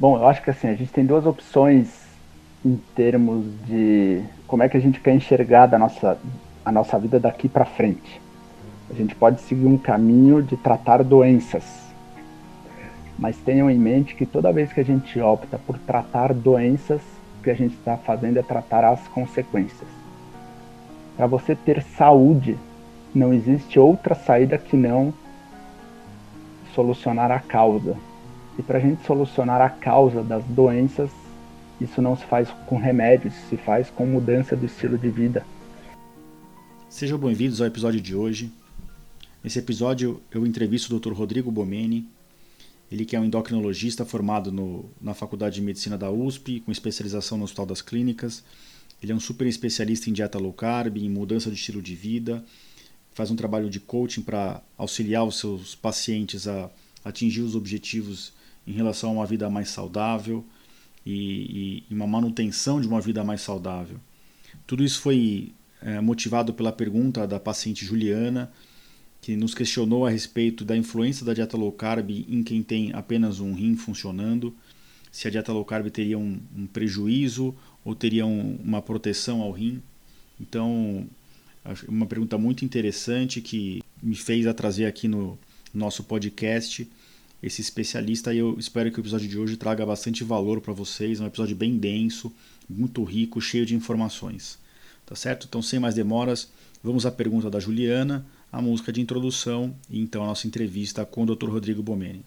Bom, eu acho que assim, a gente tem duas opções em termos de como é que a gente quer enxergar da nossa, a nossa vida daqui para frente. A gente pode seguir um caminho de tratar doenças, mas tenham em mente que toda vez que a gente opta por tratar doenças, o que a gente está fazendo é tratar as consequências. Para você ter saúde, não existe outra saída que não solucionar a causa. E para a gente solucionar a causa das doenças, isso não se faz com remédios, se faz com mudança do estilo de vida. Sejam bem-vindos ao episódio de hoje. Nesse episódio eu entrevisto o Dr. Rodrigo Bomeni, ele que é um endocrinologista formado no, na Faculdade de Medicina da USP, com especialização no Hospital das Clínicas. Ele é um super especialista em dieta low carb, em mudança de estilo de vida, faz um trabalho de coaching para auxiliar os seus pacientes a atingir os objetivos em relação a uma vida mais saudável e, e uma manutenção de uma vida mais saudável. Tudo isso foi é, motivado pela pergunta da paciente Juliana, que nos questionou a respeito da influência da dieta low carb em quem tem apenas um rim funcionando, se a dieta low carb teria um, um prejuízo ou teria um, uma proteção ao rim. Então, uma pergunta muito interessante que me fez a trazer aqui no nosso podcast esse especialista e eu espero que o episódio de hoje traga bastante valor para vocês. É um episódio bem denso, muito rico, cheio de informações. Tá certo? Então, sem mais demoras, vamos à pergunta da Juliana, a música de introdução e então a nossa entrevista com o Dr. Rodrigo Bomeni.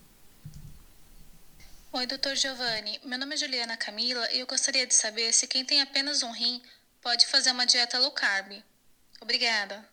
Oi, Dr. Giovanni. Meu nome é Juliana Camila e eu gostaria de saber se quem tem apenas um rim pode fazer uma dieta low carb. Obrigada.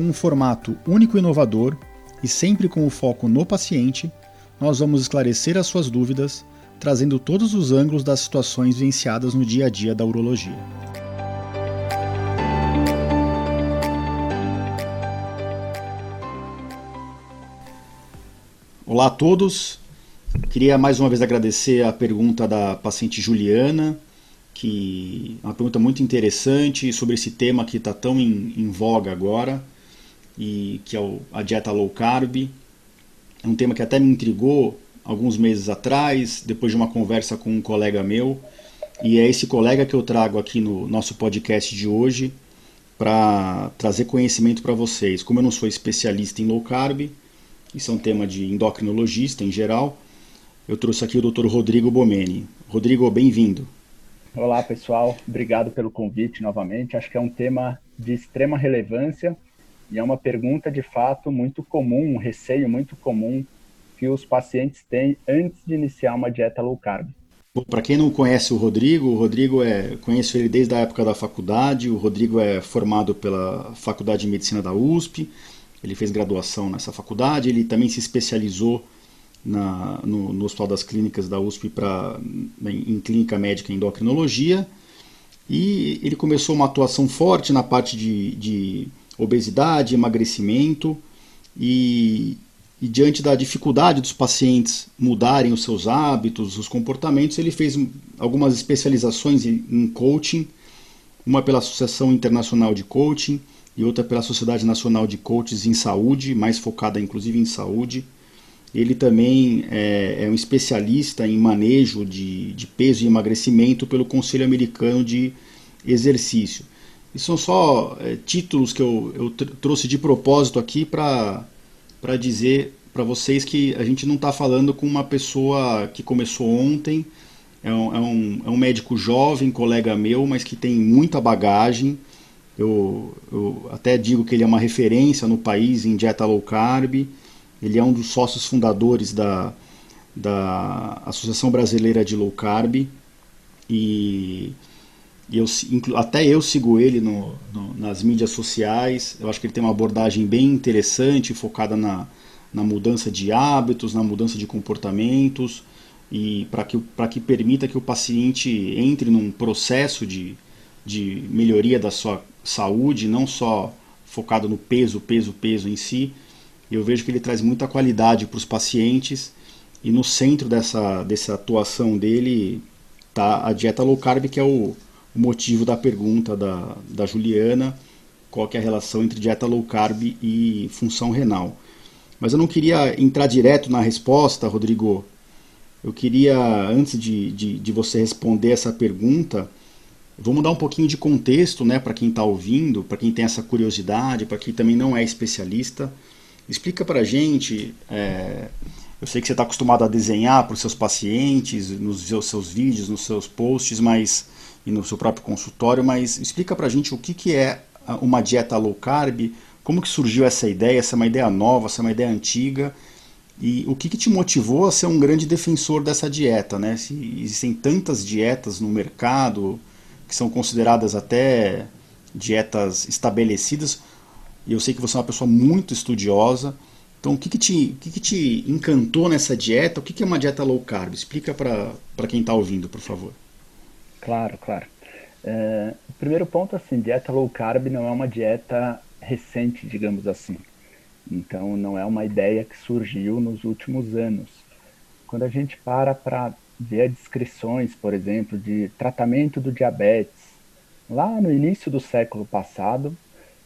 com um formato único e inovador e sempre com o foco no paciente, nós vamos esclarecer as suas dúvidas, trazendo todos os ângulos das situações vivenciadas no dia a dia da urologia. Olá a todos. Queria mais uma vez agradecer a pergunta da paciente Juliana, que é uma pergunta muito interessante sobre esse tema que está tão em, em voga agora e que é a dieta low carb. É um tema que até me intrigou alguns meses atrás, depois de uma conversa com um colega meu. E é esse colega que eu trago aqui no nosso podcast de hoje para trazer conhecimento para vocês. Como eu não sou especialista em low carb, isso é um tema de endocrinologista em geral, eu trouxe aqui o Dr. Rodrigo Bomeni. Rodrigo, bem-vindo. Olá, pessoal. Obrigado pelo convite novamente. Acho que é um tema de extrema relevância e é uma pergunta de fato muito comum, um receio muito comum que os pacientes têm antes de iniciar uma dieta low carb. Para quem não conhece o Rodrigo, o Rodrigo é conheço ele desde a época da faculdade. O Rodrigo é formado pela Faculdade de Medicina da USP. Ele fez graduação nessa faculdade. Ele também se especializou na, no, no Hospital das Clínicas da USP pra, em, clínica médica e endocrinologia. E ele começou uma atuação forte na parte de, de obesidade, emagrecimento e, e diante da dificuldade dos pacientes mudarem os seus hábitos, os comportamentos, ele fez algumas especializações em coaching, uma pela Associação Internacional de Coaching e outra pela Sociedade Nacional de Coaches em Saúde, mais focada inclusive em saúde. Ele também é, é um especialista em manejo de, de peso e emagrecimento pelo Conselho Americano de Exercício. E são só é, títulos que eu, eu trouxe de propósito aqui para dizer para vocês que a gente não está falando com uma pessoa que começou ontem, é um, é, um, é um médico jovem, colega meu, mas que tem muita bagagem. Eu, eu até digo que ele é uma referência no país em dieta low carb. Ele é um dos sócios fundadores da, da Associação Brasileira de Low Carb e, e eu, até eu sigo ele no, no, nas mídias sociais. Eu acho que ele tem uma abordagem bem interessante, focada na, na mudança de hábitos, na mudança de comportamentos e para que, que permita que o paciente entre num processo de, de melhoria da sua saúde, não só focado no peso, peso, peso em si. Eu vejo que ele traz muita qualidade para os pacientes e no centro dessa, dessa atuação dele está a dieta low carb, que é o, o motivo da pergunta da, da Juliana, qual é a relação entre dieta low carb e função renal. Mas eu não queria entrar direto na resposta, Rodrigo. Eu queria, antes de, de, de você responder essa pergunta, vamos dar um pouquinho de contexto né, para quem está ouvindo, para quem tem essa curiosidade, para quem também não é especialista. Explica para a gente, é, eu sei que você está acostumado a desenhar para os seus pacientes, nos seus vídeos, nos seus posts, mas e no seu próprio consultório, mas explica para a gente o que, que é uma dieta low carb, como que surgiu essa ideia, se é uma ideia nova, se é uma ideia antiga, e o que, que te motivou a ser um grande defensor dessa dieta, né? Se existem tantas dietas no mercado que são consideradas até dietas estabelecidas, e eu sei que você é uma pessoa muito estudiosa, então, o que, que, te, o que, que te encantou nessa dieta? O que, que é uma dieta low carb? Explica para quem está ouvindo, por favor. Claro, claro. É, o primeiro ponto, assim, dieta low carb não é uma dieta recente, digamos assim. Então, não é uma ideia que surgiu nos últimos anos. Quando a gente para para ver descrições, por exemplo, de tratamento do diabetes, lá no início do século passado,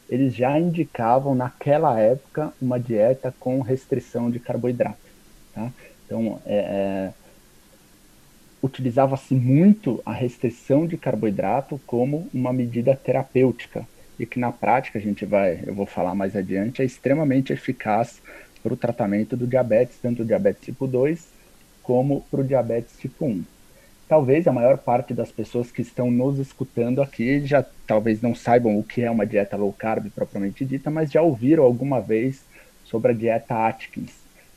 eles já indicavam naquela época uma dieta com restrição de carboidrato. Tá? Então, é, é, utilizava-se muito a restrição de carboidrato como uma medida terapêutica e que na prática a gente vai, eu vou falar mais adiante, é extremamente eficaz para o tratamento do diabetes, tanto o diabetes tipo 2 como para o diabetes tipo 1 talvez a maior parte das pessoas que estão nos escutando aqui já talvez não saibam o que é uma dieta low carb propriamente dita, mas já ouviram alguma vez sobre a dieta Atkins.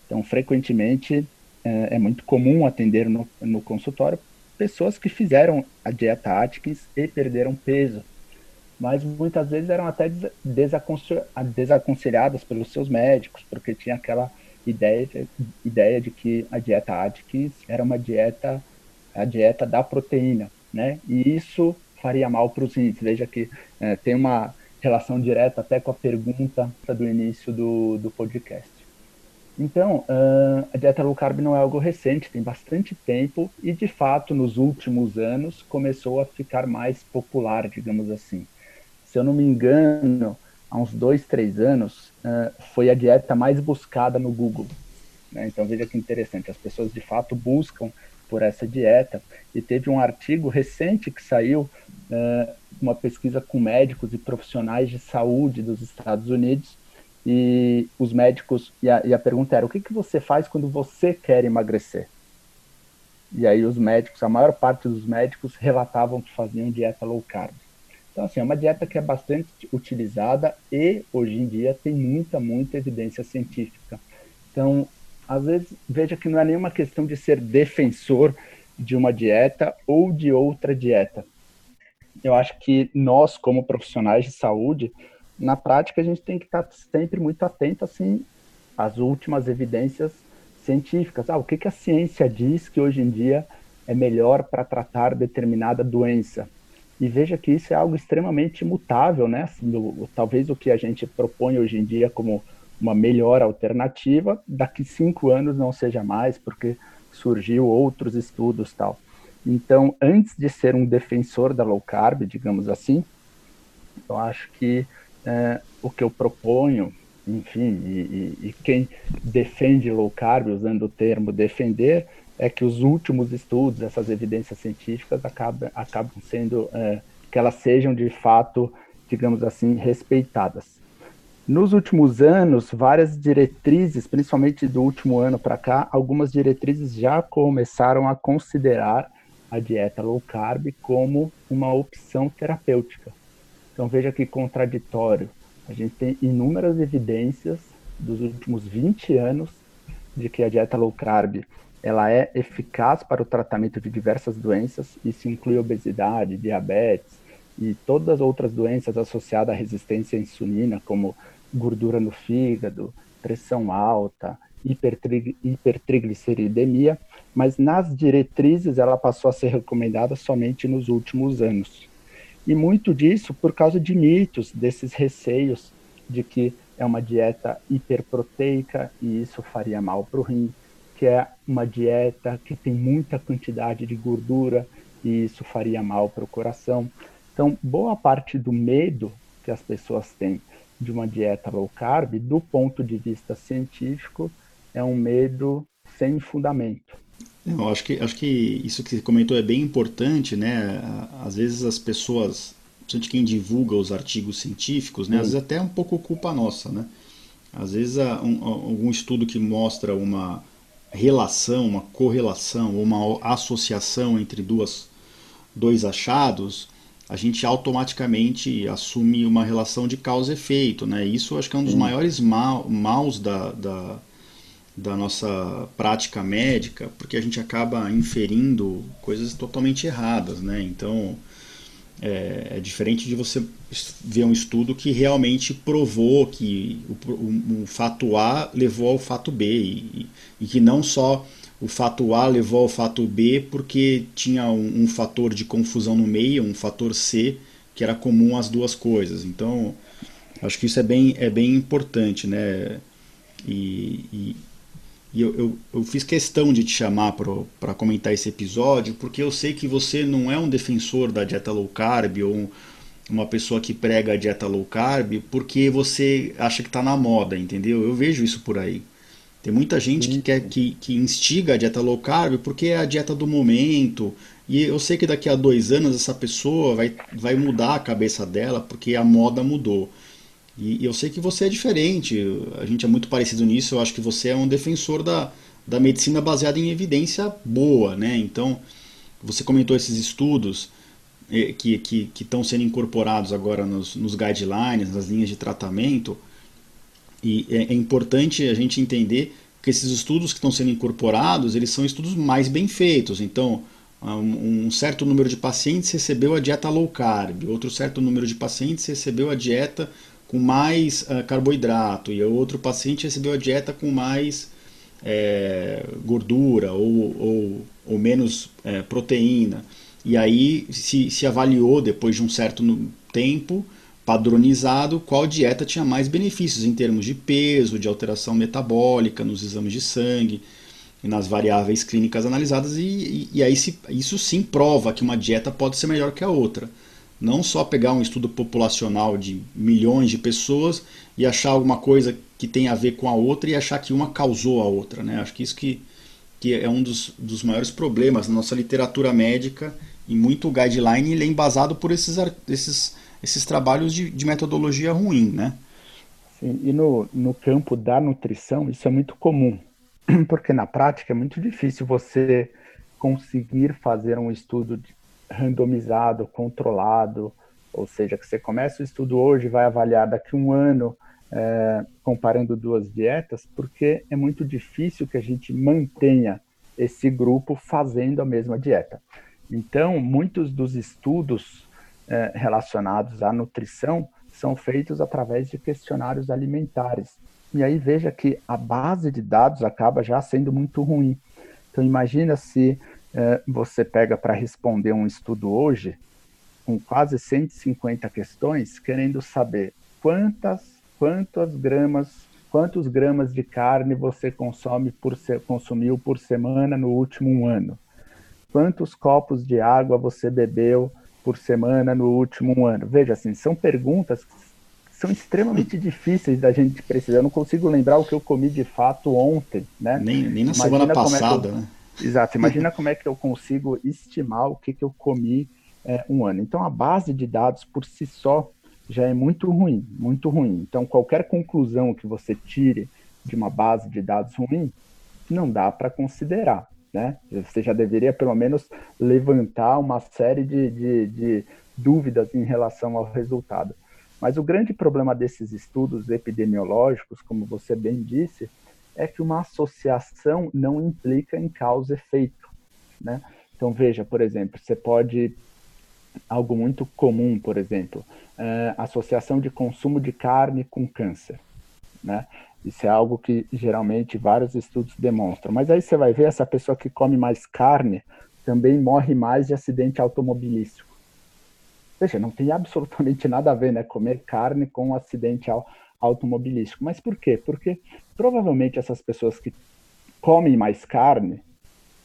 Então, frequentemente é, é muito comum atender no, no consultório pessoas que fizeram a dieta Atkins e perderam peso, mas muitas vezes eram até desaconselhadas pelos seus médicos, porque tinha aquela ideia de, ideia de que a dieta Atkins era uma dieta a dieta da proteína, né? E isso faria mal para os rins. Veja que é, tem uma relação direta até com a pergunta do início do, do podcast. Então, uh, a dieta low carb não é algo recente, tem bastante tempo e, de fato, nos últimos anos começou a ficar mais popular, digamos assim. Se eu não me engano, há uns dois, três anos, uh, foi a dieta mais buscada no Google. Né? Então, veja que interessante, as pessoas de fato buscam por essa dieta. E teve um artigo recente que saiu, uh, uma pesquisa com médicos e profissionais de saúde dos Estados Unidos. E os médicos, e a, e a pergunta era: o que, que você faz quando você quer emagrecer? E aí os médicos, a maior parte dos médicos relatavam que faziam dieta low carb. Então, assim, é uma dieta que é bastante utilizada e, hoje em dia, tem muita, muita evidência científica. Então, às vezes, veja que não é nenhuma questão de ser defensor de uma dieta ou de outra dieta. Eu acho que nós, como profissionais de saúde, na prática a gente tem que estar sempre muito atento assim às últimas evidências científicas. Ah, o que, que a ciência diz que hoje em dia é melhor para tratar determinada doença? E veja que isso é algo extremamente mutável, né? Assim, o, talvez o que a gente propõe hoje em dia como uma melhor alternativa, daqui cinco anos não seja mais, porque surgiu outros estudos tal. Então, antes de ser um defensor da low carb, digamos assim, eu acho que é, o que eu proponho, enfim, e, e, e, quem defende low carb, usando o termo defender, é que os últimos estudos, essas evidências científicas, acabam, acabam sendo, é, que elas sejam de fato, digamos assim, respeitadas. Nos últimos anos, várias diretrizes, principalmente do último ano para cá, algumas diretrizes já começaram a considerar a dieta low carb como uma opção terapêutica. Então veja que contraditório. A gente tem inúmeras evidências dos últimos 20 anos de que a dieta low carb ela é eficaz para o tratamento de diversas doenças, isso inclui obesidade, diabetes e todas as outras doenças associadas à resistência à insulina, como gordura no fígado, pressão alta, hipertrig hipertrigliceridemia, mas nas diretrizes ela passou a ser recomendada somente nos últimos anos. E muito disso por causa de mitos, desses receios de que é uma dieta hiperproteica e isso faria mal para o rim, que é uma dieta que tem muita quantidade de gordura e isso faria mal para o coração. Então, boa parte do medo que as pessoas têm de uma dieta low carb, do ponto de vista científico, é um medo sem fundamento. Eu acho que, acho que isso que você comentou é bem importante, né? Às vezes as pessoas, principalmente quem divulga os artigos científicos, né? Às vezes até é um pouco culpa nossa, né? Às vezes um, algum estudo que mostra uma relação, uma correlação, uma associação entre duas, dois achados, a gente automaticamente assume uma relação de causa e efeito. Né? Isso acho que é um dos maiores mal, maus da, da, da, nossa prática médica, porque a gente acaba inferindo coisas totalmente erradas. Né? Então, é, é diferente de você ver um estudo que realmente provou que o, o, o fato A levou ao fato B, e, e que não só o fato A levou ao fato B porque tinha um, um, fator de confusão no meio, um fator C, que era comum às duas coisas. Então, acho que isso é bem, é bem importante, né? E, e, e eu, eu, eu, fiz questão de te chamar para comentar esse episódio, porque eu sei que você não é um defensor da dieta low carb ou uma pessoa que prega a dieta low carb porque você acha que está na moda, entendeu? Eu vejo isso por aí. Tem muita gente que quer que, que instiga a dieta low carb porque é a dieta do momento. E eu sei que daqui a dois anos essa pessoa vai, vai mudar a cabeça dela porque a moda mudou. E, e eu sei que você é diferente, a gente é muito parecido nisso. Eu acho que você é um defensor da, da medicina baseada em evidência boa, né? Então, você comentou esses estudos eh, que que estão sendo incorporados agora nos, nos guidelines, nas linhas de tratamento. E é, é importante a gente entender que esses estudos que estão sendo incorporados, eles são estudos mais bem feitos. Então, um certo número de pacientes recebeu a dieta low carb, outro certo número de pacientes recebeu a dieta com mais uh, carboidrato e outro paciente recebeu a dieta com mais é, gordura ou, ou, ou menos é, proteína. E aí se, se avaliou depois de um certo tempo padronizado qual dieta tinha mais benefícios em termos de peso, de alteração metabólica nos exames de sangue nas variáveis clínicas analisadas, e, e, e aí se, isso sim prova que uma dieta pode ser melhor que a outra. Não só pegar um estudo populacional de milhões de pessoas e achar alguma coisa que tem a ver com a outra e achar que uma causou a outra. Né? Acho que isso que, que é um dos, dos maiores problemas na nossa literatura médica e muito guideline ele é embasado por esses, esses esses trabalhos de, de metodologia ruim, né? Sim, e no, no campo da nutrição isso é muito comum, porque na prática é muito difícil você conseguir fazer um estudo randomizado, controlado, ou seja, que você começa o estudo hoje vai avaliar daqui um ano é, comparando duas dietas, porque é muito difícil que a gente mantenha esse grupo fazendo a mesma dieta. Então, muitos dos estudos é, relacionados à nutrição são feitos através de questionários alimentares. E aí veja que a base de dados acaba já sendo muito ruim. Então imagina se é, você pega para responder um estudo hoje com quase 150 questões, querendo saber quantas quantas gramas quantos gramas de carne você consome por se, consumiu por semana no último ano, quantos copos de água você bebeu por semana no último ano? Veja, assim, são perguntas que são extremamente difíceis da gente precisar. Eu não consigo lembrar o que eu comi de fato ontem, né? Nem, nem na imagina semana passada, é eu, né? Exato. Imagina como é que eu consigo estimar o que, que eu comi é, um ano. Então, a base de dados por si só já é muito ruim, muito ruim. Então, qualquer conclusão que você tire de uma base de dados ruim, não dá para considerar né? Você já deveria pelo menos levantar uma série de, de, de dúvidas em relação ao resultado. Mas o grande problema desses estudos epidemiológicos, como você bem disse, é que uma associação não implica em causa e efeito, né? Então veja, por exemplo, você pode algo muito comum, por exemplo, uh, associação de consumo de carne com câncer, né? Isso é algo que geralmente vários estudos demonstram. Mas aí você vai ver essa pessoa que come mais carne também morre mais de acidente automobilístico. Veja, não tem absolutamente nada a ver, né? Comer carne com acidente automobilístico. Mas por quê? Porque provavelmente essas pessoas que comem mais carne,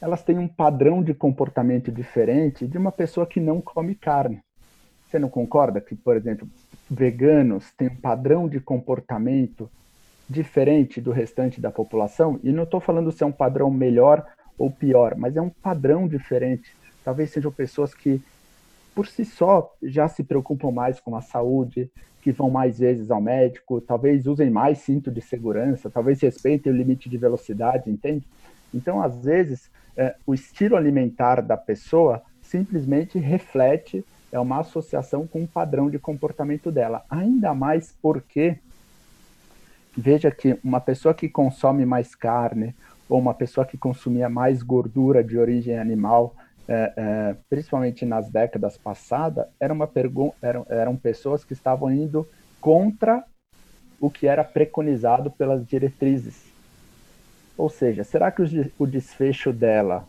elas têm um padrão de comportamento diferente de uma pessoa que não come carne. Você não concorda que, por exemplo, veganos têm um padrão de comportamento diferente do restante da população? E não estou falando se é um padrão melhor ou pior, mas é um padrão diferente. Talvez sejam pessoas que, por si só, já se preocupam mais com a saúde, que vão mais vezes ao médico, talvez usem mais cinto de segurança, talvez respeitem o limite de velocidade, entende? Então, às vezes, é, o estilo alimentar da pessoa simplesmente reflete é uma associação com o padrão de comportamento dela. Ainda mais porque veja que uma pessoa que consome mais carne ou uma pessoa que consumia mais gordura de origem animal, é, é, principalmente nas décadas passadas, era uma eram, eram pessoas que estavam indo contra o que era preconizado pelas diretrizes. Ou seja, será que o desfecho dela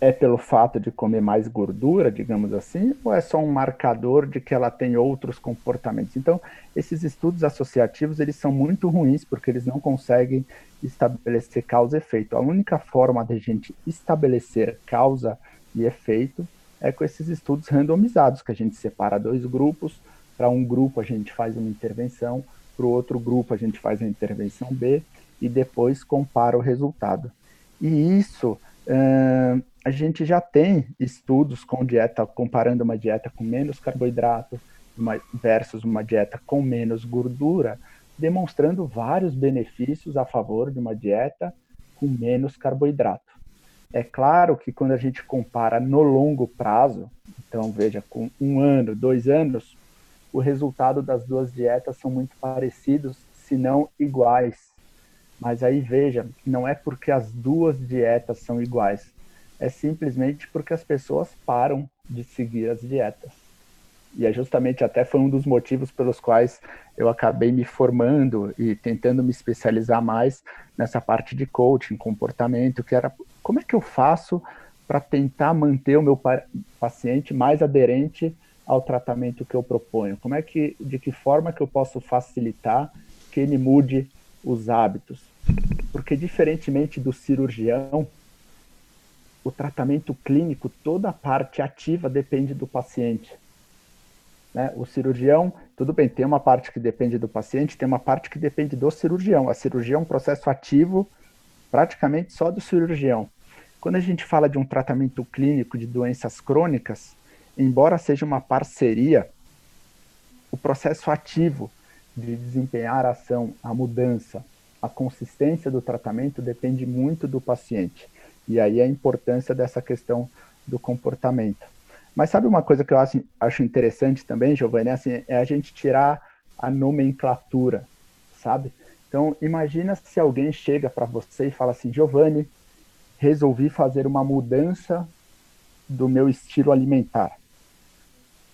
é pelo fato de comer mais gordura, digamos assim, ou é só um marcador de que ela tem outros comportamentos? Então, esses estudos associativos, eles são muito ruins porque eles não conseguem estabelecer causa e efeito. A única forma de a gente estabelecer causa e efeito é com esses estudos randomizados, que a gente separa dois grupos, para um grupo a gente faz uma intervenção, para o outro grupo a gente faz a intervenção B, e depois compara o resultado. E isso a gente já tem estudos com dieta, comparando uma dieta com menos carboidrato uma, versus uma dieta com menos gordura, demonstrando vários benefícios a favor de uma dieta com menos carboidrato. É claro que quando a gente compara no longo prazo, então veja, com um ano, dois anos, o resultado das duas dietas são muito parecidos, se não iguais. Mas aí veja, não é porque as duas dietas são iguais, é simplesmente porque as pessoas param de seguir as dietas. E é justamente até foi um dos motivos pelos quais eu acabei me formando e tentando me especializar mais nessa parte de coaching, comportamento, que era como é que eu faço para tentar manter o meu paciente mais aderente ao tratamento que eu proponho? Como é que de que forma que eu posso facilitar que ele mude os hábitos. Porque, diferentemente do cirurgião, o tratamento clínico, toda a parte ativa depende do paciente. Né? O cirurgião, tudo bem, tem uma parte que depende do paciente, tem uma parte que depende do cirurgião. A cirurgia é um processo ativo praticamente só do cirurgião. Quando a gente fala de um tratamento clínico de doenças crônicas, embora seja uma parceria, o processo ativo de desempenhar a ação, a mudança, a consistência do tratamento depende muito do paciente. E aí a importância dessa questão do comportamento. Mas sabe uma coisa que eu acho, acho interessante também, Giovanni, assim, é a gente tirar a nomenclatura, sabe? Então, imagina se alguém chega para você e fala assim, Giovanni, resolvi fazer uma mudança do meu estilo alimentar.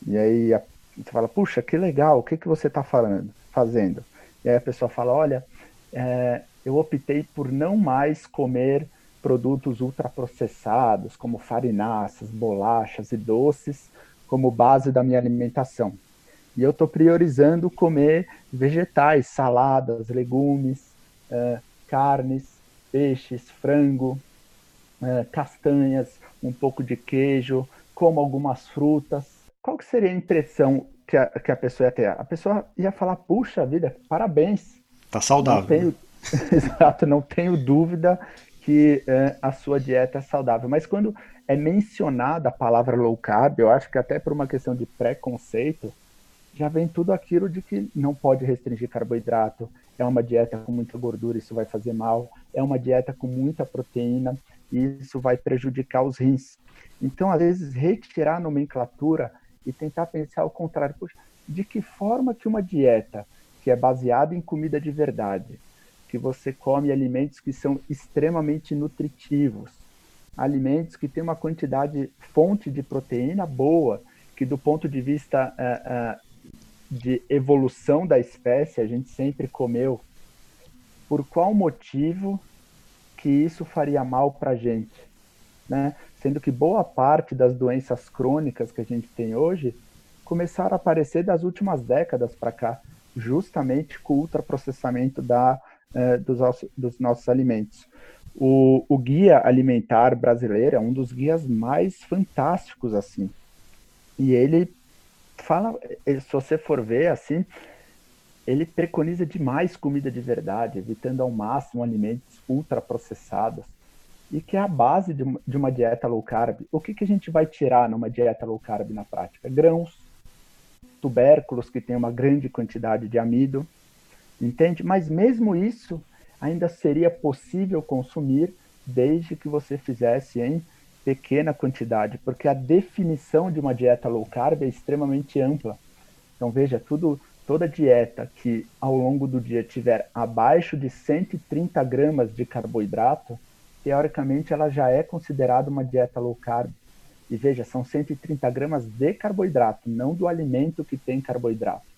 E aí a, você fala, puxa, que legal, o que, que você está fazendo. E aí a pessoa fala: olha, é, eu optei por não mais comer produtos ultraprocessados, como farináceas, bolachas e doces, como base da minha alimentação. E eu estou priorizando comer vegetais, saladas, legumes, é, carnes, peixes, frango, é, castanhas, um pouco de queijo, como algumas frutas. Qual que seria a impressão que a, que a pessoa ia ter? A pessoa ia falar, puxa vida, parabéns. Tá saudável. Não tenho, exato, não tenho dúvida que é, a sua dieta é saudável. Mas quando é mencionada a palavra low carb, eu acho que até por uma questão de preconceito, já vem tudo aquilo de que não pode restringir carboidrato, é uma dieta com muita gordura, isso vai fazer mal, é uma dieta com muita proteína, e isso vai prejudicar os rins. Então, às vezes, retirar a nomenclatura e tentar pensar ao contrário. Poxa, de que forma que uma dieta que é baseada em comida de verdade, que você come alimentos que são extremamente nutritivos, alimentos que têm uma quantidade, fonte de proteína boa, que do ponto de vista uh, uh, de evolução da espécie, a gente sempre comeu. Por qual motivo que isso faria mal para a gente? Né? Sendo que boa parte das doenças crônicas que a gente tem hoje começaram a aparecer das últimas décadas para cá, justamente com o ultraprocessamento da, uh, dos, dos nossos alimentos. O, o, guia alimentar brasileiro é um dos guias mais fantásticos assim. E ele fala, se você for ver assim, ele preconiza demais comida de verdade, evitando ao máximo alimentos ultraprocessados. E que é a base de uma, de uma dieta low carb. O que, que a gente vai tirar numa dieta low carb na prática? Grãos, tubérculos que tem uma grande quantidade de amido, entende? Mas mesmo isso ainda seria possível consumir desde que você fizesse em pequena quantidade, porque a definição de uma dieta low carb é extremamente ampla. Então veja, tudo, toda dieta que ao longo do dia tiver abaixo de 130 gramas de carboidrato, teoricamente ela já é considerada uma dieta low carb. E veja, são 130 gramas de carboidrato, não do alimento que tem carboidrato.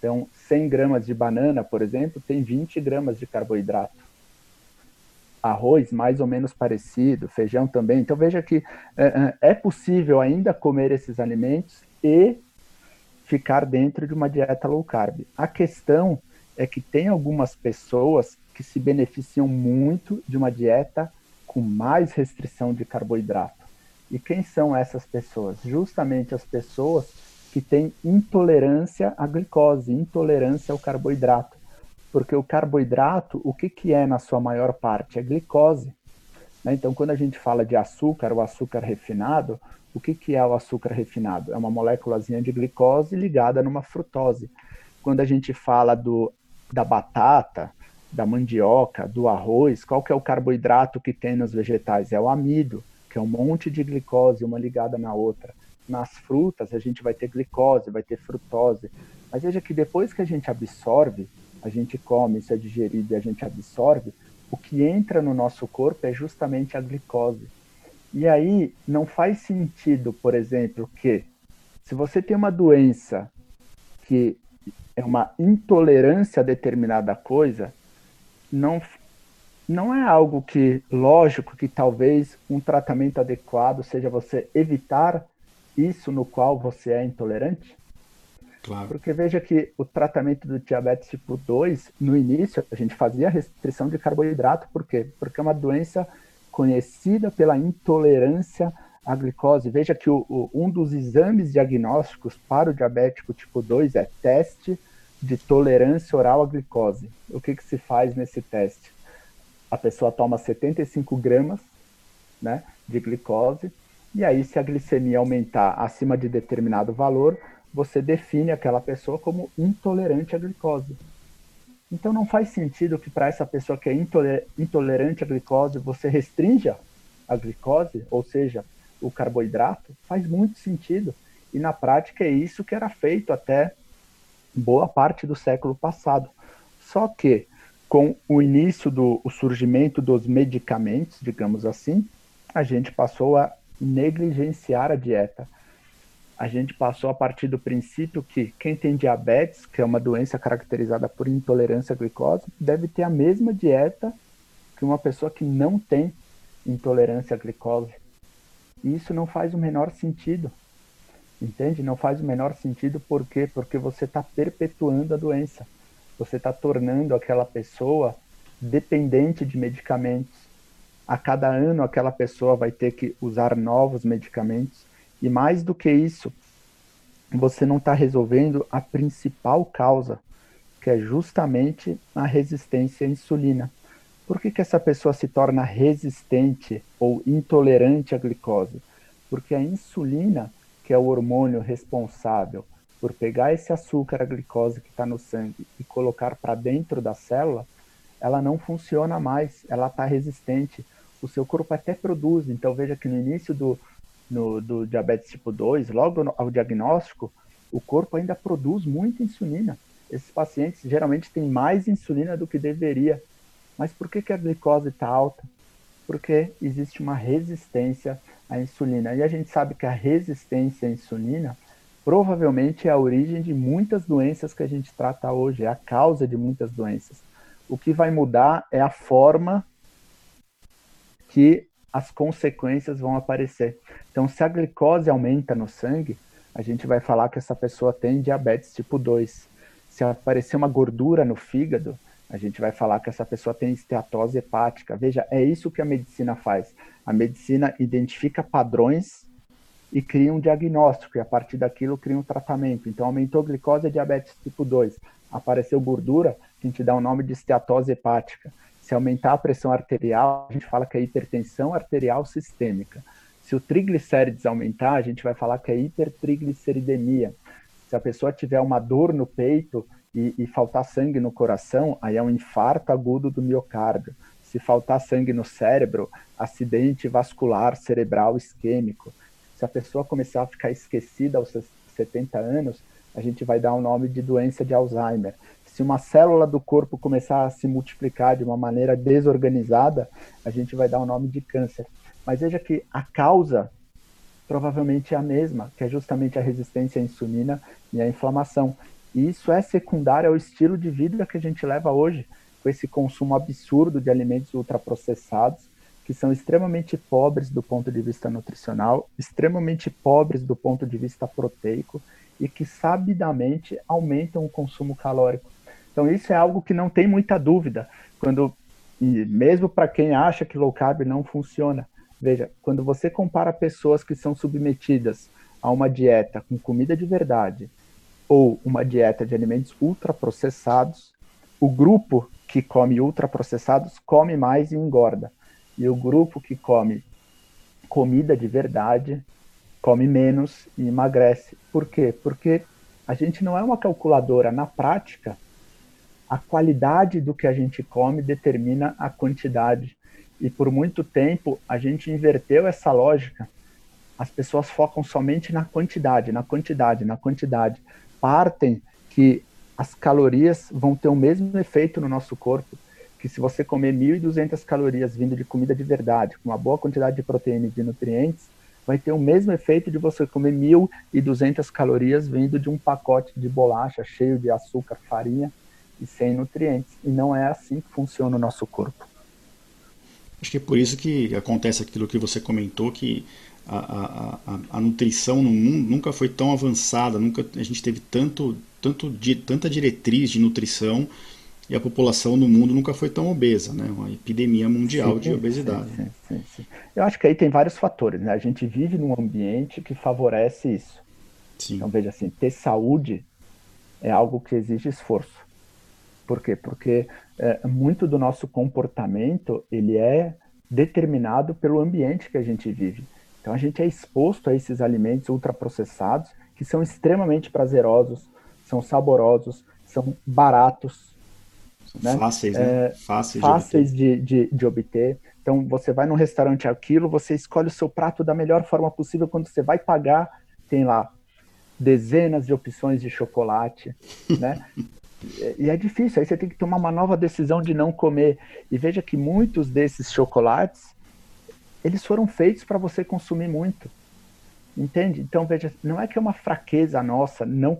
Então, 100 gramas de banana, por exemplo, tem 20 gramas de carboidrato. Arroz, mais ou menos parecido, feijão também. Então, veja que é, é, é possível ainda comer esses alimentos e ficar dentro de uma dieta low carb. A questão é que tem algumas pessoas que se beneficiam muito de uma dieta com mais restrição de carboidrato. E quem são essas pessoas? Justamente as pessoas que tem intolerância à glicose, intolerância ao carboidrato. Porque o carboidrato, o que, que é na sua maior parte? É glicose. Né? Então, quando a gente fala de açúcar, o açúcar refinado, o que, que é o açúcar refinado? É uma moléculazinha de glicose ligada numa frutose. Quando a gente fala do, da batata, da mandioca, do arroz, qual que é o carboidrato que tem nos vegetais? É o amido, que é um monte de glicose, uma ligada na outra nas frutas a gente vai ter glicose, vai ter frutose. Mas veja que depois que a gente absorve, a gente come, isso é digerido e a gente absorve, o que entra no nosso corpo é justamente a glicose. E aí não faz sentido, por exemplo, que se você tem uma doença que é uma intolerância a determinada coisa, não não é algo que lógico que talvez um tratamento adequado seja você evitar isso no qual você é intolerante? Claro. Porque veja que o tratamento do diabetes tipo 2, no início, a gente fazia restrição de carboidrato, por quê? Porque é uma doença conhecida pela intolerância à glicose. Veja que o, o, um dos exames diagnósticos para o diabético tipo 2 é teste de tolerância oral à glicose. O que, que se faz nesse teste? A pessoa toma 75 gramas né, de glicose e aí, se a glicemia aumentar acima de determinado valor, você define aquela pessoa como intolerante à glicose. Então, não faz sentido que para essa pessoa que é intolerante à glicose, você restrinja a glicose, ou seja, o carboidrato, faz muito sentido. E na prática é isso que era feito até boa parte do século passado. Só que com o início do o surgimento dos medicamentos, digamos assim, a gente passou a negligenciar a dieta. A gente passou a partir do princípio que quem tem diabetes, que é uma doença caracterizada por intolerância à glicose, deve ter a mesma dieta que uma pessoa que não tem intolerância à glicose. E isso não faz o menor sentido. Entende? Não faz o menor sentido por quê? Porque você está perpetuando a doença. Você está tornando aquela pessoa dependente de medicamentos a cada ano aquela pessoa vai ter que usar novos medicamentos. E mais do que isso, você não está resolvendo a principal causa, que é justamente a resistência à insulina. Por que, que essa pessoa se torna resistente ou intolerante à glicose? Porque a insulina, que é o hormônio responsável por pegar esse açúcar, a glicose que está no sangue e colocar para dentro da célula, ela não funciona mais, ela está resistente o seu corpo até produz. Então, veja que no início do, no, do diabetes tipo 2, logo ao diagnóstico, o corpo ainda produz muita insulina. Esses pacientes geralmente têm mais insulina do que deveria. Mas por que, que a glicose está alta? Porque existe uma resistência à insulina. E a gente sabe que a resistência à insulina provavelmente é a origem de muitas doenças que a gente trata hoje, é a causa de muitas doenças. O que vai mudar é a forma que as consequências vão aparecer. Então, se a glicose aumenta no sangue, a gente vai falar que essa pessoa tem diabetes tipo 2. Se aparecer uma gordura no fígado, a gente vai falar que essa pessoa tem esteatose hepática. Veja, é isso que a medicina faz. A medicina identifica padrões e cria um diagnóstico, e a partir daquilo cria um tratamento. Então, aumentou a glicose é diabetes tipo 2. Apareceu gordura, a gente dá o nome de esteatose hepática. Se aumentar a pressão arterial, a gente fala que é hipertensão arterial sistêmica. Se o triglicérides aumentar, a gente vai falar que é hipertrigliceridemia. Se a pessoa tiver uma dor no peito e, e faltar sangue no coração, aí é um infarto agudo do miocárdio. Se faltar sangue no cérebro, acidente vascular cerebral isquêmico se a pessoa começar a ficar esquecida aos 70 anos, a gente vai dar o nome de doença de Alzheimer. Se uma célula do corpo começar a se multiplicar de uma maneira desorganizada, a gente vai dar o nome de câncer. Mas veja que a causa provavelmente é a mesma, que é justamente a resistência à insulina e à inflamação. E isso é secundário ao estilo de vida que a gente leva hoje, com esse consumo absurdo de alimentos ultraprocessados, que são extremamente pobres do ponto de vista nutricional, extremamente pobres do ponto de vista proteico e que sabidamente aumentam o consumo calórico. Então isso é algo que não tem muita dúvida quando e mesmo para quem acha que low carb não funciona. Veja, quando você compara pessoas que são submetidas a uma dieta com comida de verdade ou uma dieta de alimentos ultraprocessados, o grupo que come ultraprocessados come mais e engorda. E o grupo que come comida de verdade come menos e emagrece. Por quê? Porque a gente não é uma calculadora. Na prática, a qualidade do que a gente come determina a quantidade. E por muito tempo a gente inverteu essa lógica. As pessoas focam somente na quantidade, na quantidade, na quantidade. Partem que as calorias vão ter o mesmo efeito no nosso corpo que se você comer 1.200 calorias vindo de comida de verdade, com uma boa quantidade de proteína e de nutrientes, vai ter o mesmo efeito de você comer 1.200 calorias vindo de um pacote de bolacha cheio de açúcar, farinha e sem nutrientes. E não é assim que funciona o nosso corpo. Acho que é por isso que acontece aquilo que você comentou, que a, a, a, a nutrição no mundo nunca foi tão avançada, nunca a gente teve tanto, tanto, tanta diretriz de nutrição e a população no mundo nunca foi tão obesa, né? Uma epidemia mundial sim, de obesidade. Sim, sim, sim, Eu acho que aí tem vários fatores, né? A gente vive num ambiente que favorece isso. Sim. Então veja assim, ter saúde é algo que exige esforço. Por quê? Porque é, muito do nosso comportamento ele é determinado pelo ambiente que a gente vive. Então a gente é exposto a esses alimentos ultraprocessados que são extremamente prazerosos, são saborosos, são baratos, né? Fáceis, né? É, fáceis, fáceis de, obter. De, de, de, obter. Então, você vai num restaurante aquilo, você escolhe o seu prato da melhor forma possível. Quando você vai pagar, tem lá dezenas de opções de chocolate, né? e é difícil, aí você tem que tomar uma nova decisão de não comer. E veja que muitos desses chocolates, eles foram feitos para você consumir muito. Entende? Então, veja, não é que é uma fraqueza nossa não,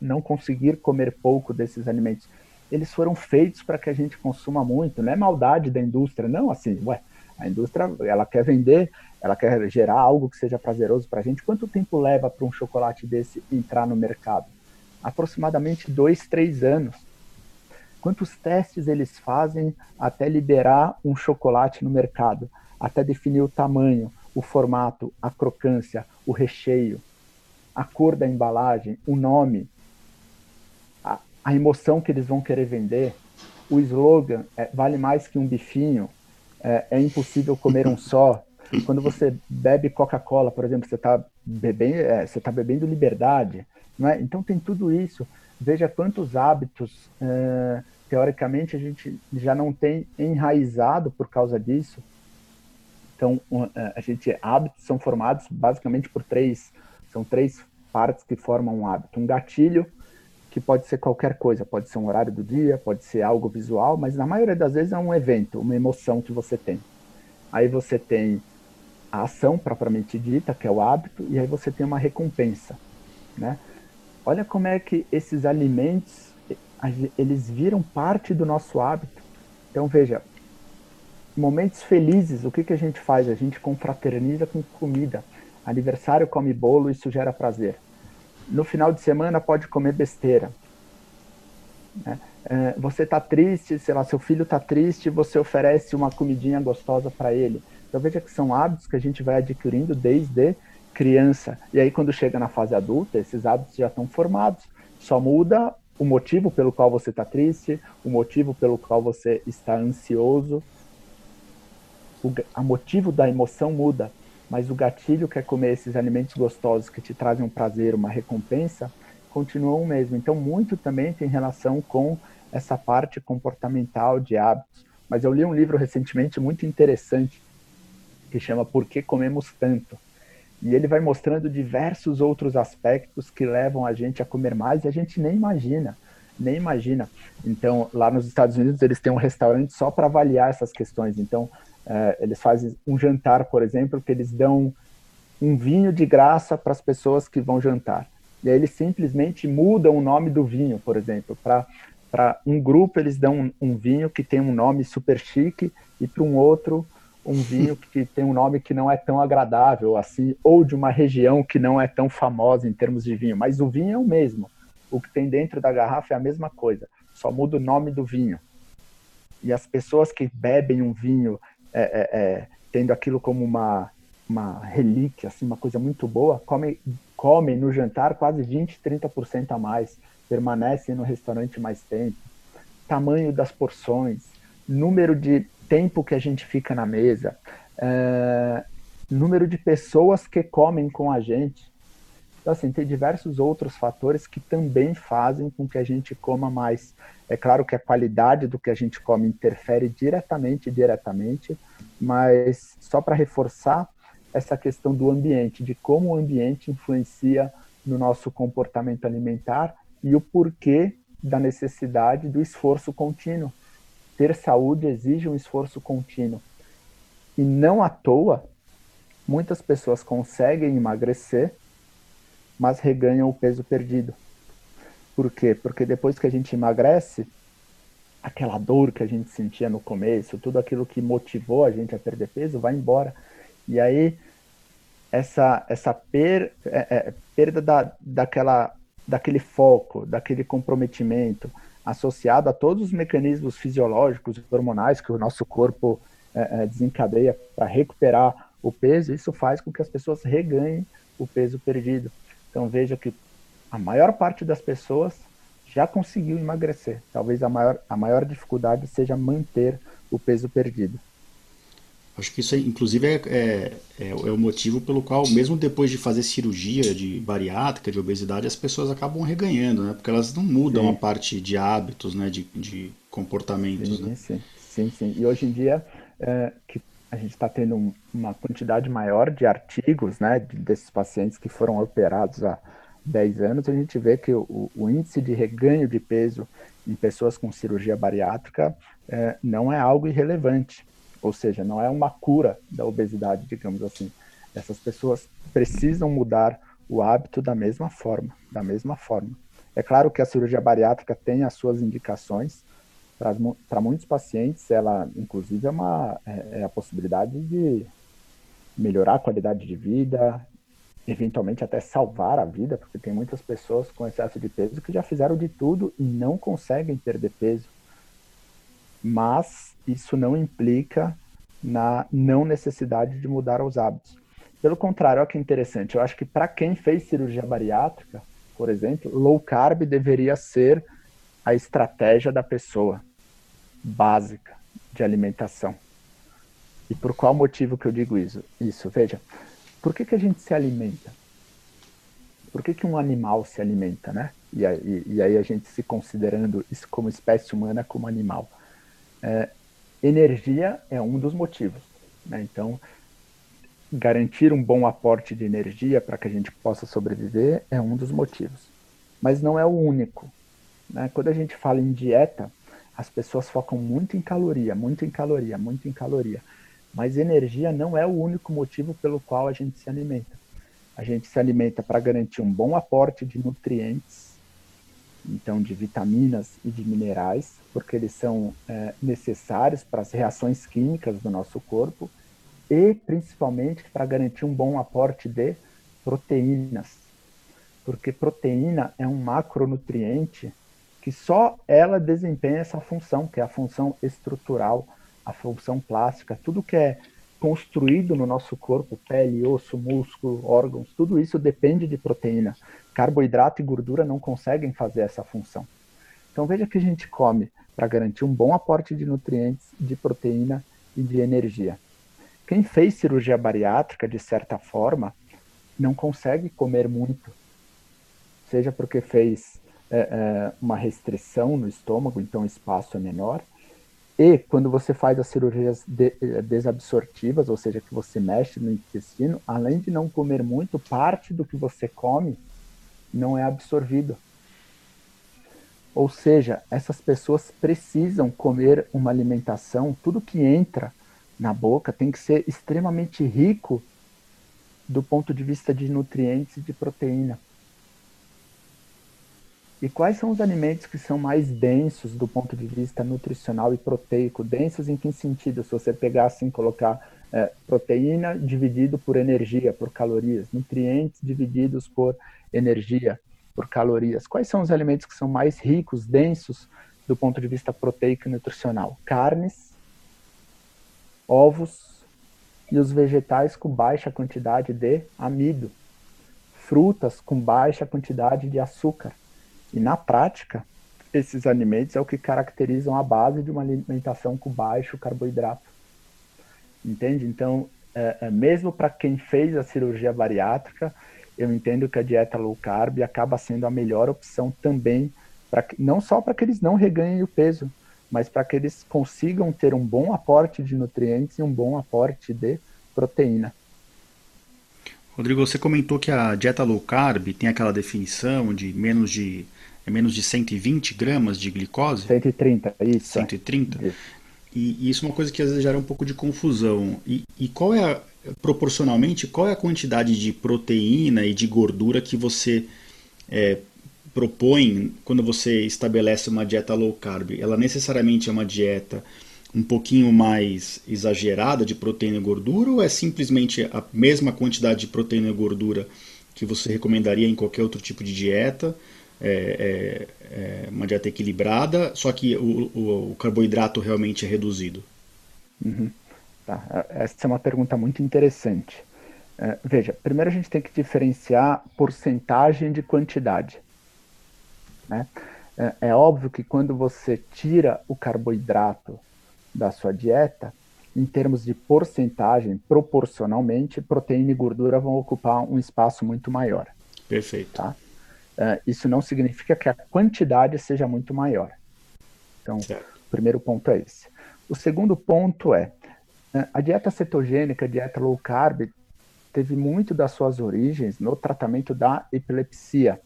não conseguir comer pouco desses alimentos eles foram feitos para que a gente consuma muito, não é maldade da indústria, não assim, ué, a indústria, ela quer vender, ela quer gerar algo que seja prazeroso para a gente. Quanto tempo leva para um chocolate desse entrar no mercado? Aproximadamente dois, três anos. Quantos testes eles fazem até liberar um chocolate no mercado? Até definir o tamanho, o formato, a crocância, o recheio, a cor da embalagem, o nome, a emoção que eles vão querer vender, o slogan é, vale mais que um bifinho, é, é impossível comer um só. Quando você bebe Coca-Cola, por exemplo, você está bebendo, é, você tá bebendo liberdade, não é? Então tem tudo isso. Veja quantos hábitos, é, teoricamente, a gente já não tem enraizado por causa disso. Então, é, a gente hábitos são formados basicamente por três, são três partes que formam um hábito: um gatilho, que pode ser qualquer coisa, pode ser um horário do dia, pode ser algo visual, mas na maioria das vezes é um evento, uma emoção que você tem. Aí você tem a ação propriamente dita, que é o hábito, e aí você tem uma recompensa, né? Olha como é que esses alimentos eles viram parte do nosso hábito. Então veja, momentos felizes, o que que a gente faz? A gente confraterniza com comida. Aniversário come bolo, isso gera prazer no final de semana pode comer besteira. Né? É, você está triste, sei lá, seu filho está triste, você oferece uma comidinha gostosa para ele. Então veja que são hábitos que a gente vai adquirindo desde criança. E aí quando chega na fase adulta, esses hábitos já estão formados. Só muda o motivo pelo qual você está triste, o motivo pelo qual você está ansioso. O a motivo da emoção muda, mas o gatilho que é comer esses alimentos gostosos que te trazem um prazer, uma recompensa, continua o mesmo. Então, muito também tem relação com essa parte comportamental de hábitos. Mas eu li um livro recentemente muito interessante que chama Por que Comemos Tanto? E ele vai mostrando diversos outros aspectos que levam a gente a comer mais e a gente nem imagina, nem imagina. Então, lá nos Estados Unidos, eles têm um restaurante só para avaliar essas questões. Então, é, eles fazem um jantar, por exemplo, que eles dão um vinho de graça para as pessoas que vão jantar. E aí eles simplesmente mudam o nome do vinho, por exemplo. Para um grupo, eles dão um, um, vinho que tem um nome super chique, e para um outro, um vinho que tem um nome que não é tão agradável, assim, ou de uma região que não é tão famosa em termos de vinho. Mas o vinho é o mesmo. O que tem dentro da garrafa é a mesma coisa, só muda o nome do vinho. E as pessoas que bebem um vinho é, é, é, tendo aquilo como uma, uma relíquia, assim, uma coisa muito boa, comem come no jantar quase 20, 30% a mais, permanecem no restaurante mais tempo. Tamanho das porções, número de tempo que a gente fica na mesa, é, número de pessoas que comem com a gente. Então, assim, tem diversos outros fatores que também fazem com que a gente coma mais. É claro que a qualidade do que a gente come interfere diretamente, diretamente, mas só para reforçar essa questão do ambiente, de como o ambiente influencia no nosso comportamento alimentar e o porquê da necessidade do esforço contínuo. Ter saúde exige um esforço contínuo. E não à toa, muitas pessoas conseguem emagrecer, mas reganham o peso perdido. Por quê? Porque depois que a gente emagrece, aquela dor que a gente sentia no começo, tudo aquilo que motivou a gente a perder peso, vai embora. E aí, essa, essa per, é, é, perda da, daquela, daquele foco, daquele comprometimento, associado a todos os mecanismos fisiológicos e hormonais que o nosso corpo é, é desencadeia para recuperar o peso, isso faz com que as pessoas reganhem o peso perdido. Então veja que a maior parte das pessoas já conseguiu emagrecer. Talvez a maior, a maior dificuldade seja manter o peso perdido. Acho que isso, inclusive, é, é, é, é, o motivo pelo qual, mesmo depois de fazer cirurgia de bariátrica, de obesidade, as pessoas acabam reganhando, né? Porque elas não mudam sim. a parte de hábitos, né? De, de comportamentos, sim, né? Sim, sim, sim. E hoje em dia, é, que a gente está tendo uma quantidade maior de artigos, né? Desses pacientes que foram operados há 10 anos, a gente vê que o, o índice de reganho de peso em pessoas com cirurgia bariátrica é, não é algo irrelevante, ou seja, não é uma cura da obesidade, digamos assim. Essas pessoas precisam mudar o hábito da mesma forma, da mesma forma. É claro que a cirurgia bariátrica tem as suas indicações, para muitos pacientes, ela, inclusive, é, uma, é, é a possibilidade de melhorar a qualidade de vida, eventualmente até salvar a vida, porque tem muitas pessoas com excesso de peso que já fizeram de tudo e não conseguem perder peso. Mas isso não implica na não necessidade de mudar os hábitos. Pelo contrário, olha que interessante, eu acho que para quem fez cirurgia bariátrica, por exemplo, low carb deveria ser a estratégia da pessoa básica de alimentação. E por qual motivo que eu digo isso? Isso, veja, por que, que a gente se alimenta? Por que, que um animal se alimenta, né? E aí, e aí a gente se considerando isso como espécie humana, como animal. É, energia é um dos motivos. Né? Então, garantir um bom aporte de energia para que a gente possa sobreviver é um dos motivos. Mas não é o único. Né? Quando a gente fala em dieta, as pessoas focam muito em caloria, muito em caloria, muito em caloria. Mas energia não é o único motivo pelo qual a gente se alimenta. A gente se alimenta para garantir um bom aporte de nutrientes, então de vitaminas e de minerais, porque eles são é, necessários para as reações químicas do nosso corpo e principalmente para garantir um bom aporte de proteínas, porque proteína é um macronutriente que só ela desempenha essa função, que é a função estrutural, a função plástica, tudo que é construído no nosso corpo, pele, osso, músculo, órgãos, tudo isso depende de proteína. Carboidrato e gordura não conseguem fazer essa função. Então veja que a gente come para garantir um bom aporte de nutrientes, de proteína e de energia. Quem fez cirurgia bariátrica, de certa forma, não consegue comer muito, seja porque fez é, é, uma restrição no estômago, então o espaço é menor. E quando você faz as cirurgias de, é, desabsortivas, ou seja, que você mexe no intestino, além de não comer muito, parte do que você come não é absorvido. Ou seja, essas pessoas precisam comer uma alimentação, tudo que entra na boca tem que ser extremamente rico do ponto de vista de nutrientes e de proteína. E quais são os alimentos que são mais densos do ponto de vista nutricional e proteico? Densos em que sentido? Se você pegar assim, colocar é, proteína dividido por energia, por calorias, nutrientes divididos por energia, por calorias. Quais são os alimentos que são mais ricos, densos do ponto de vista proteico e nutricional? Carnes, ovos e os vegetais com baixa quantidade de amido, frutas com baixa quantidade de açúcar e na prática, esses alimentos é o que caracterizam a base de uma alimentação com baixo carboidrato. Entende? Então, é, é, mesmo para quem fez a cirurgia bariátrica, eu entendo que a dieta low carb acaba sendo a melhor opção também, pra, não só para que eles não reganhem o peso, mas para que eles consigam ter um bom aporte de nutrientes e um bom aporte de proteína. Rodrigo, você comentou que a dieta low carb tem aquela definição de menos de é menos de 120 gramas de glicose? 130, isso. 130? Isso. E, isso é uma coisa que às vezes gera um pouco de confusão. E, e qual é, a, proporcionalmente, qual é a quantidade de proteína e de gordura que você é, propõe quando você estabelece uma dieta low carb? Ela necessariamente é uma dieta um pouquinho mais exagerada de proteína e gordura ou é simplesmente a mesma quantidade de proteína e gordura que você recomendaria em qualquer outro tipo de dieta? É, é, é, uma dieta equilibrada, só que o, o, o carboidrato realmente é reduzido? Uhum. Tá. Essa é uma pergunta muito interessante. É, veja, primeiro a gente tem que diferenciar porcentagem de quantidade. Né? É, é óbvio que quando você tira o carboidrato da sua dieta, em termos de porcentagem, proporcionalmente, proteína e gordura vão ocupar um espaço muito maior. Perfeito. Tá? Uh, isso não significa que a quantidade seja muito maior. Então, certo. o primeiro ponto é esse. O segundo ponto é, uh, a dieta cetogênica, a dieta low carb, teve muito das suas origens no tratamento da epilepsia.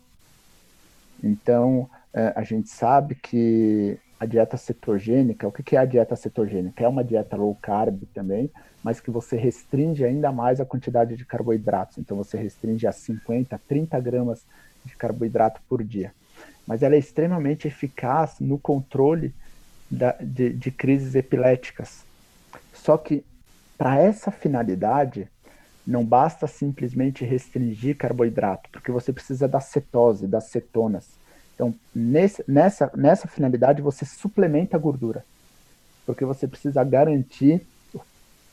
Então, uh, a gente sabe que a dieta cetogênica, o que é a dieta cetogênica? É uma dieta low carb também, mas que você restringe ainda mais a quantidade de carboidratos. Então, você restringe a 50, 30 gramas de carboidrato por dia. Mas ela é extremamente eficaz no controle da, de, de crises epiléticas. Só que, para essa finalidade, não basta simplesmente restringir carboidrato, porque você precisa da cetose, das cetonas. Então, nesse, nessa, nessa finalidade, você suplementa a gordura, porque você precisa garantir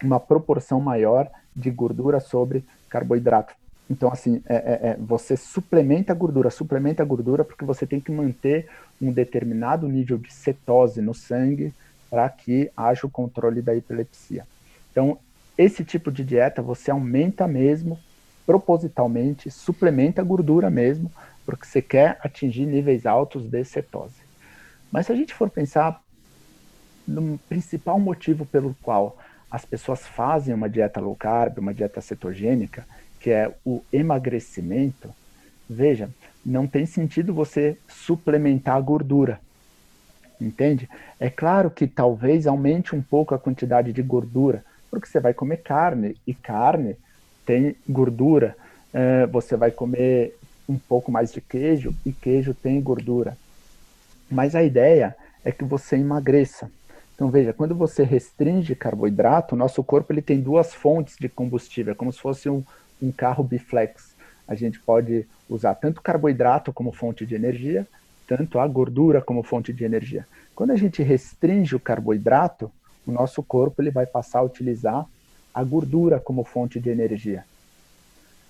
uma proporção maior de gordura sobre carboidrato. Então, assim, é, é, é, você suplementa a gordura, suplementa a gordura porque você tem que manter um determinado nível de cetose no sangue para que haja o controle da epilepsia. Então, esse tipo de dieta você aumenta mesmo, propositalmente, suplementa a gordura mesmo, porque você quer atingir níveis altos de cetose. Mas se a gente for pensar no principal motivo pelo qual as pessoas fazem uma dieta low carb, uma dieta cetogênica, que é o emagrecimento, Veja, não tem sentido você suplementar a gordura. Entende? É claro que talvez aumente um pouco a quantidade de gordura, porque você vai comer carne, e carne tem gordura. É, você vai comer um pouco mais de queijo, e queijo tem gordura. Mas a ideia é que você emagreça. Então veja, quando você restringe carboidrato, o nosso corpo ele tem duas fontes de combustível, é como se fosse um, um carro biflex. A gente pode usar tanto carboidrato como fonte de energia, tanto a gordura como fonte de energia. Quando a gente restringe o carboidrato, o nosso corpo ele vai passar a utilizar a gordura como fonte de energia.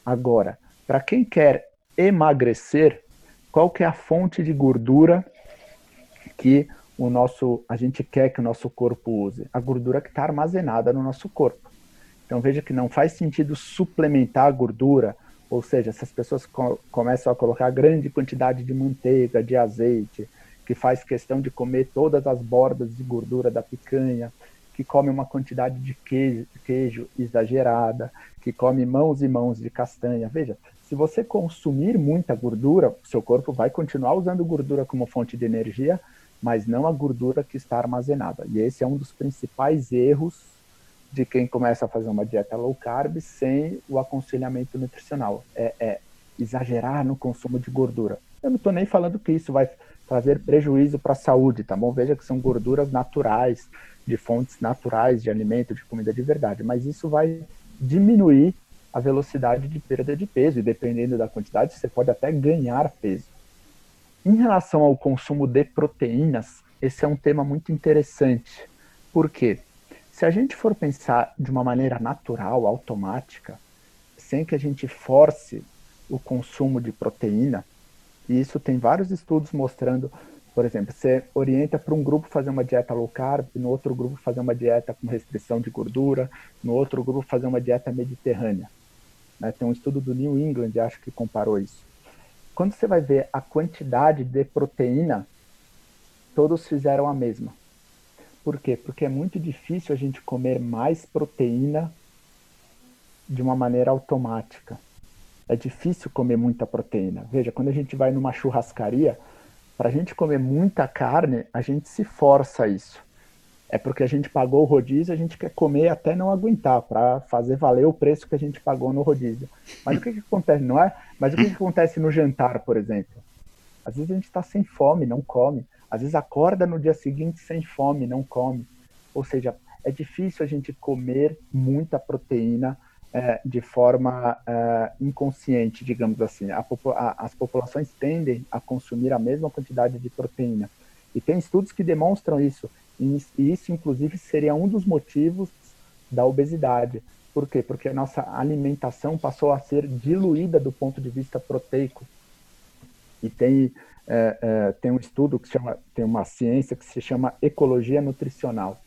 Agora, para quem quer emagrecer, qual que é a fonte de gordura que o nosso, a gente quer que o nosso corpo use? A gordura que está armazenada no nosso corpo. Então veja que não faz sentido suplementar a gordura, ou seja, essas pessoas co começam a colocar grande quantidade de manteiga, de azeite, que faz questão de comer todas as bordas de gordura da picanha, que come uma quantidade de queijo, queijo exagerada, que come mãos e mãos de castanha. Veja, se você consumir muita gordura, seu corpo vai continuar usando gordura como fonte de energia, mas não a gordura que está armazenada. E esse é um dos principais erros de quem começa a fazer uma dieta low carb sem o aconselhamento nutricional. É, é exagerar no consumo de gordura. Eu não estou nem falando que isso vai trazer prejuízo para a saúde, tá bom? Veja que são gorduras naturais, de fontes naturais de alimento, de comida de verdade, mas isso vai diminuir a velocidade de perda de peso e dependendo da quantidade, você pode até ganhar peso. Em relação ao consumo de proteínas, esse é um tema muito interessante. Por quê? Se a gente for pensar de uma maneira natural, automática, sem que a gente force o consumo de proteína, e isso tem vários estudos mostrando, por exemplo, você orienta para um grupo fazer uma dieta low carb, no outro grupo fazer uma dieta com restrição de gordura, no outro grupo fazer uma dieta mediterrânea. Né? Tem um estudo do New England, acho que comparou isso quando você vai ver a quantidade de proteína, todos fizeram a mesma. Por quê? Porque é muito difícil a gente comer mais proteína de uma maneira automática. É difícil comer muita proteína. Veja, quando a gente vai numa churrascaria, para a gente comer muita carne, a gente se força a isso é porque a gente pagou o rodízio, a gente quer comer até não aguentar, para fazer valer o preço que a gente pagou no rodízio. Mas o que, que acontece, não é? Mas o que, que acontece no jantar, por exemplo? Às vezes a gente está sem fome, não come. Às vezes acorda no dia seguinte sem fome, não come. Ou seja, é difícil a gente comer muita proteína é, de forma é, inconsciente, digamos assim. A, a, as populações tendem a consumir a mesma quantidade de proteína. E tem estudos que demonstram isso. E isso, inclusive, seria um dos motivos da obesidade. Por quê? Porque a nossa alimentação passou a ser diluída do ponto de vista proteico. E tem, é, é, tem um estudo que chama, tem uma ciência que se chama ecologia nutricional.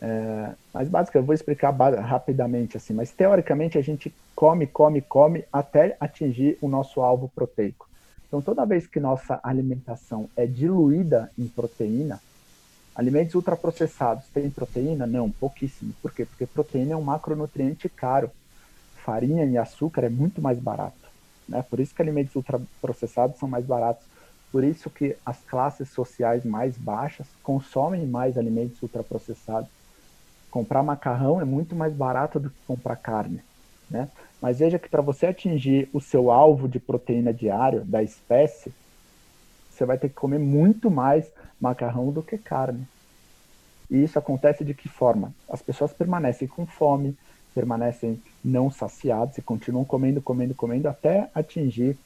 É, mas basicamente, eu vou explicar rapidamente assim, mas teoricamente a gente come, come, come até atingir o nosso alvo proteico. Então, toda vez que nossa alimentação é diluída em proteína, Alimentos ultraprocessados têm proteína? Não, pouquíssimo. Por quê? Porque proteína é um macronutriente caro. Farinha e açúcar é muito mais barato. Né? Por isso que alimentos ultraprocessados são mais baratos. Por isso que as classes sociais mais baixas consomem mais alimentos ultraprocessados. Comprar macarrão é muito mais barato do que comprar carne. Né? Mas veja que para você atingir o seu alvo de proteína diário da espécie, você vai ter que comer muito mais macarrão do que carne. E isso acontece de que forma? As pessoas permanecem com fome, permanecem não saciadas e continuam comendo, comendo, comendo até atingir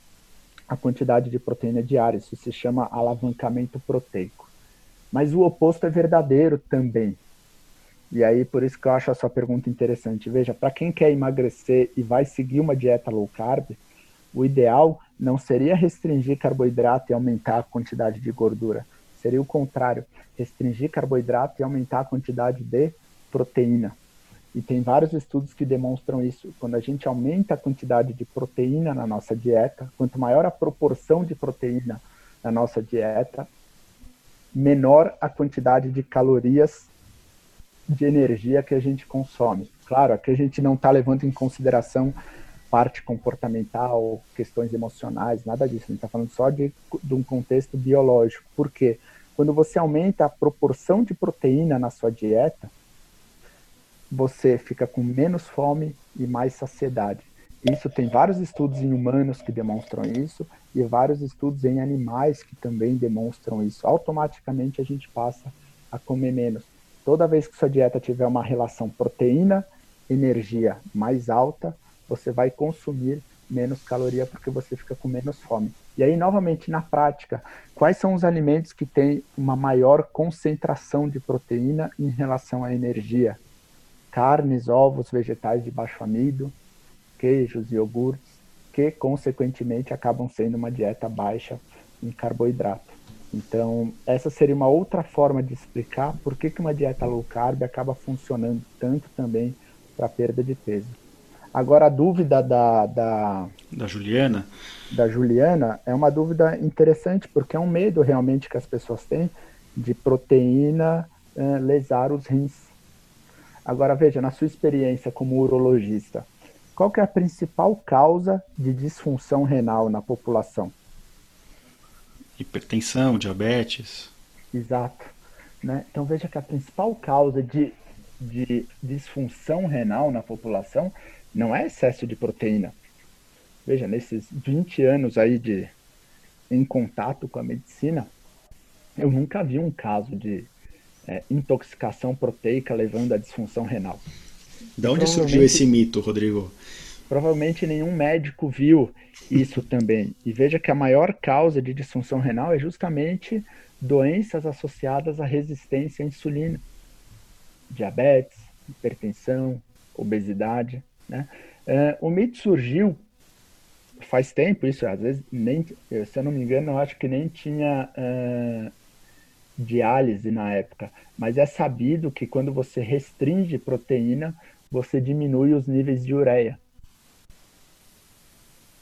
a quantidade de proteína diária. Isso se chama alavancamento proteico. Mas o oposto é verdadeiro também. E aí, por isso que eu acho a sua pergunta interessante. Veja, para quem quer emagrecer e vai seguir uma dieta low carb, o ideal não seria restringir carboidrato e aumentar a quantidade de gordura, Seria o contrário, restringir carboidrato e aumentar a quantidade de proteína. E tem vários estudos que demonstram isso. Quando a gente aumenta a quantidade de proteína na nossa dieta, quanto maior a proporção de proteína na nossa dieta, menor a quantidade de calorias de energia que a gente consome. Claro, aqui a gente não está levando em consideração parte comportamental, questões emocionais, nada disso. A gente está falando só de, de um contexto biológico. Por quê? Quando você aumenta a proporção de proteína na sua dieta, você fica com menos fome e mais saciedade. Isso tem vários estudos em humanos que demonstram isso e vários estudos em animais que também demonstram isso. Automaticamente a gente passa a comer menos. Toda vez que sua dieta tiver uma relação proteína-energia mais alta, você vai consumir menos caloria porque você fica com menos fome. E aí, novamente, na prática, quais são os alimentos que têm uma maior concentração de proteína em relação à energia? Carnes, ovos, vegetais de baixo amido, queijos, iogurtes, que consequentemente acabam sendo uma dieta baixa em carboidrato. Então, essa seria uma outra forma de explicar por que, que uma dieta low carb acaba funcionando tanto também para perda de peso. Agora, a dúvida da, da, da Juliana da Juliana é uma dúvida interessante, porque é um medo realmente que as pessoas têm de proteína eh, lesar os rins. Agora, veja, na sua experiência como urologista, qual que é a principal causa de disfunção renal na população? Hipertensão, diabetes. Exato. Né? Então veja que a principal causa de, de disfunção renal na população não é excesso de proteína. Veja, nesses 20 anos aí de em contato com a medicina, eu nunca vi um caso de é, intoxicação proteica levando à disfunção renal. De onde surgiu esse mito, Rodrigo? Provavelmente nenhum médico viu isso também. E veja que a maior causa de disfunção renal é justamente doenças associadas à resistência à insulina. Diabetes, hipertensão, obesidade. Né? Uh, o mito surgiu faz tempo, isso às vezes nem, se eu não me engano, eu acho que nem tinha uh, diálise na época, mas é sabido que quando você restringe proteína, você diminui os níveis de ureia.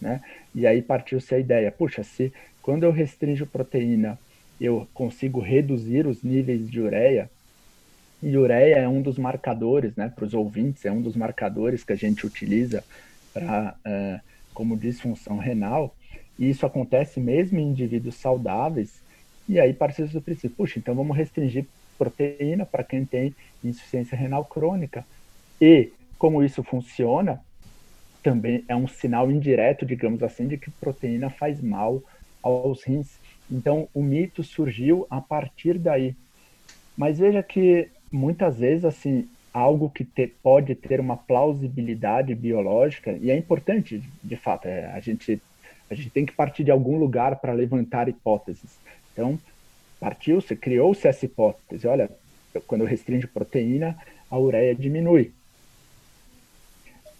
Né? E aí partiu-se a ideia, puxa, se quando eu restringo proteína, eu consigo reduzir os níveis de ureia, e ureia é um dos marcadores, né, para os ouvintes, é um dos marcadores que a gente utiliza para uh, eh, como disfunção renal, e isso acontece mesmo em indivíduos saudáveis, e aí partiu do princípio, puxa, então vamos restringir proteína para quem tem insuficiência renal crônica. E como isso funciona, também é um sinal indireto, digamos assim, de que proteína faz mal aos rins. Então, o mito surgiu a partir daí. Mas veja que muitas vezes, assim, algo que te, pode ter uma plausibilidade biológica, e é importante, de fato, é, a, gente, a gente tem que partir de algum lugar para levantar hipóteses. Então, partiu-se, criou-se essa hipótese, olha, quando eu restringo proteína, a ureia diminui.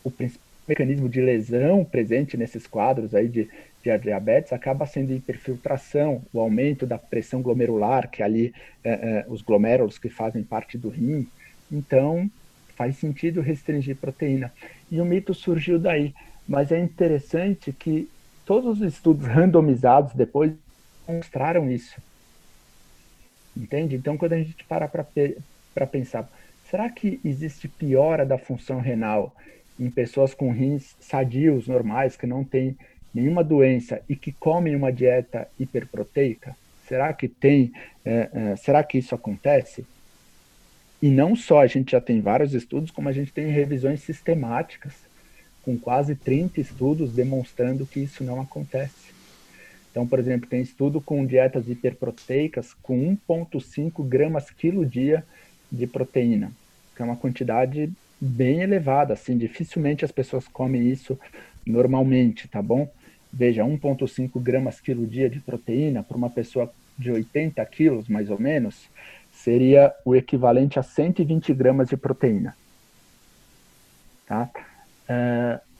O principal mecanismo de lesão presente nesses quadros aí de, de diabetes acaba sendo hiperfiltração, o aumento da pressão glomerular, que é ali é, é, os glomérulos que fazem parte do rim. Então, faz sentido restringir proteína. E o mito surgiu daí. Mas é interessante que todos os estudos randomizados depois mostraram isso. Entende? Então, quando a gente para para pensar, será que existe piora da função renal em pessoas com rins sadios, normais, que não têm nenhuma doença e que comem uma dieta hiperproteica? Será que tem? É, é, será que isso acontece? E não só a gente já tem vários estudos, como a gente tem revisões sistemáticas, com quase 30 estudos demonstrando que isso não acontece. Então, por exemplo, tem estudo com dietas hiperproteicas com 1,5 gramas quilo dia de proteína, que é uma quantidade bem elevada, assim, dificilmente as pessoas comem isso normalmente, tá bom? Veja, 1,5 gramas quilo dia de proteína para uma pessoa de 80 quilos, mais ou menos, seria o equivalente a 120 gramas de proteína. Tá? Uh,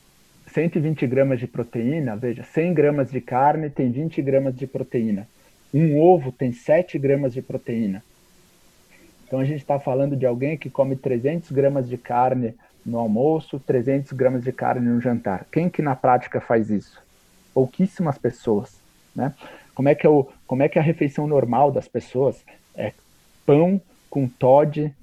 120 gramas de proteína, veja, 100 gramas de carne tem 20 gramas de proteína. Um ovo tem 7 gramas de proteína. Então a gente está falando de alguém que come 300 gramas de carne no almoço, 300 gramas de carne no jantar. Quem que na prática faz isso? Pouquíssimas pessoas, né? Como é que é, o, como é, que é a refeição normal das pessoas? É pão com Todd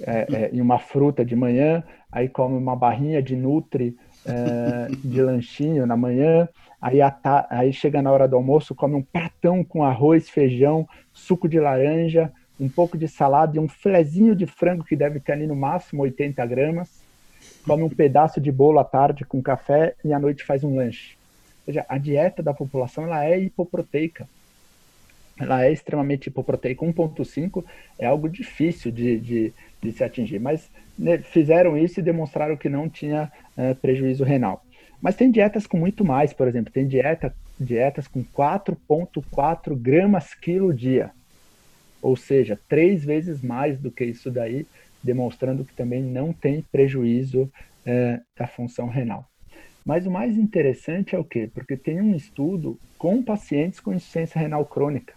é, é, e uma fruta de manhã, aí come uma barrinha de Nutri é, de lanchinho na manhã, aí, aí chega na hora do almoço, come um pratão com arroz, feijão, suco de laranja, um pouco de salada e um filezinho de frango que deve ter ali no máximo 80 gramas, come um pedaço de bolo à tarde com café e à noite faz um lanche. Ou seja, a dieta da população ela é hipoproteica. Ela é extremamente hipoproteica. 1,5 é algo difícil de, de, de se atingir, mas fizeram isso e demonstraram que não tinha é, prejuízo renal. Mas tem dietas com muito mais, por exemplo, tem dieta, dietas com 4,4 gramas quilo dia, ou seja, três vezes mais do que isso daí, demonstrando que também não tem prejuízo é, da função renal. Mas o mais interessante é o quê? Porque tem um estudo com pacientes com insuficiência renal crônica.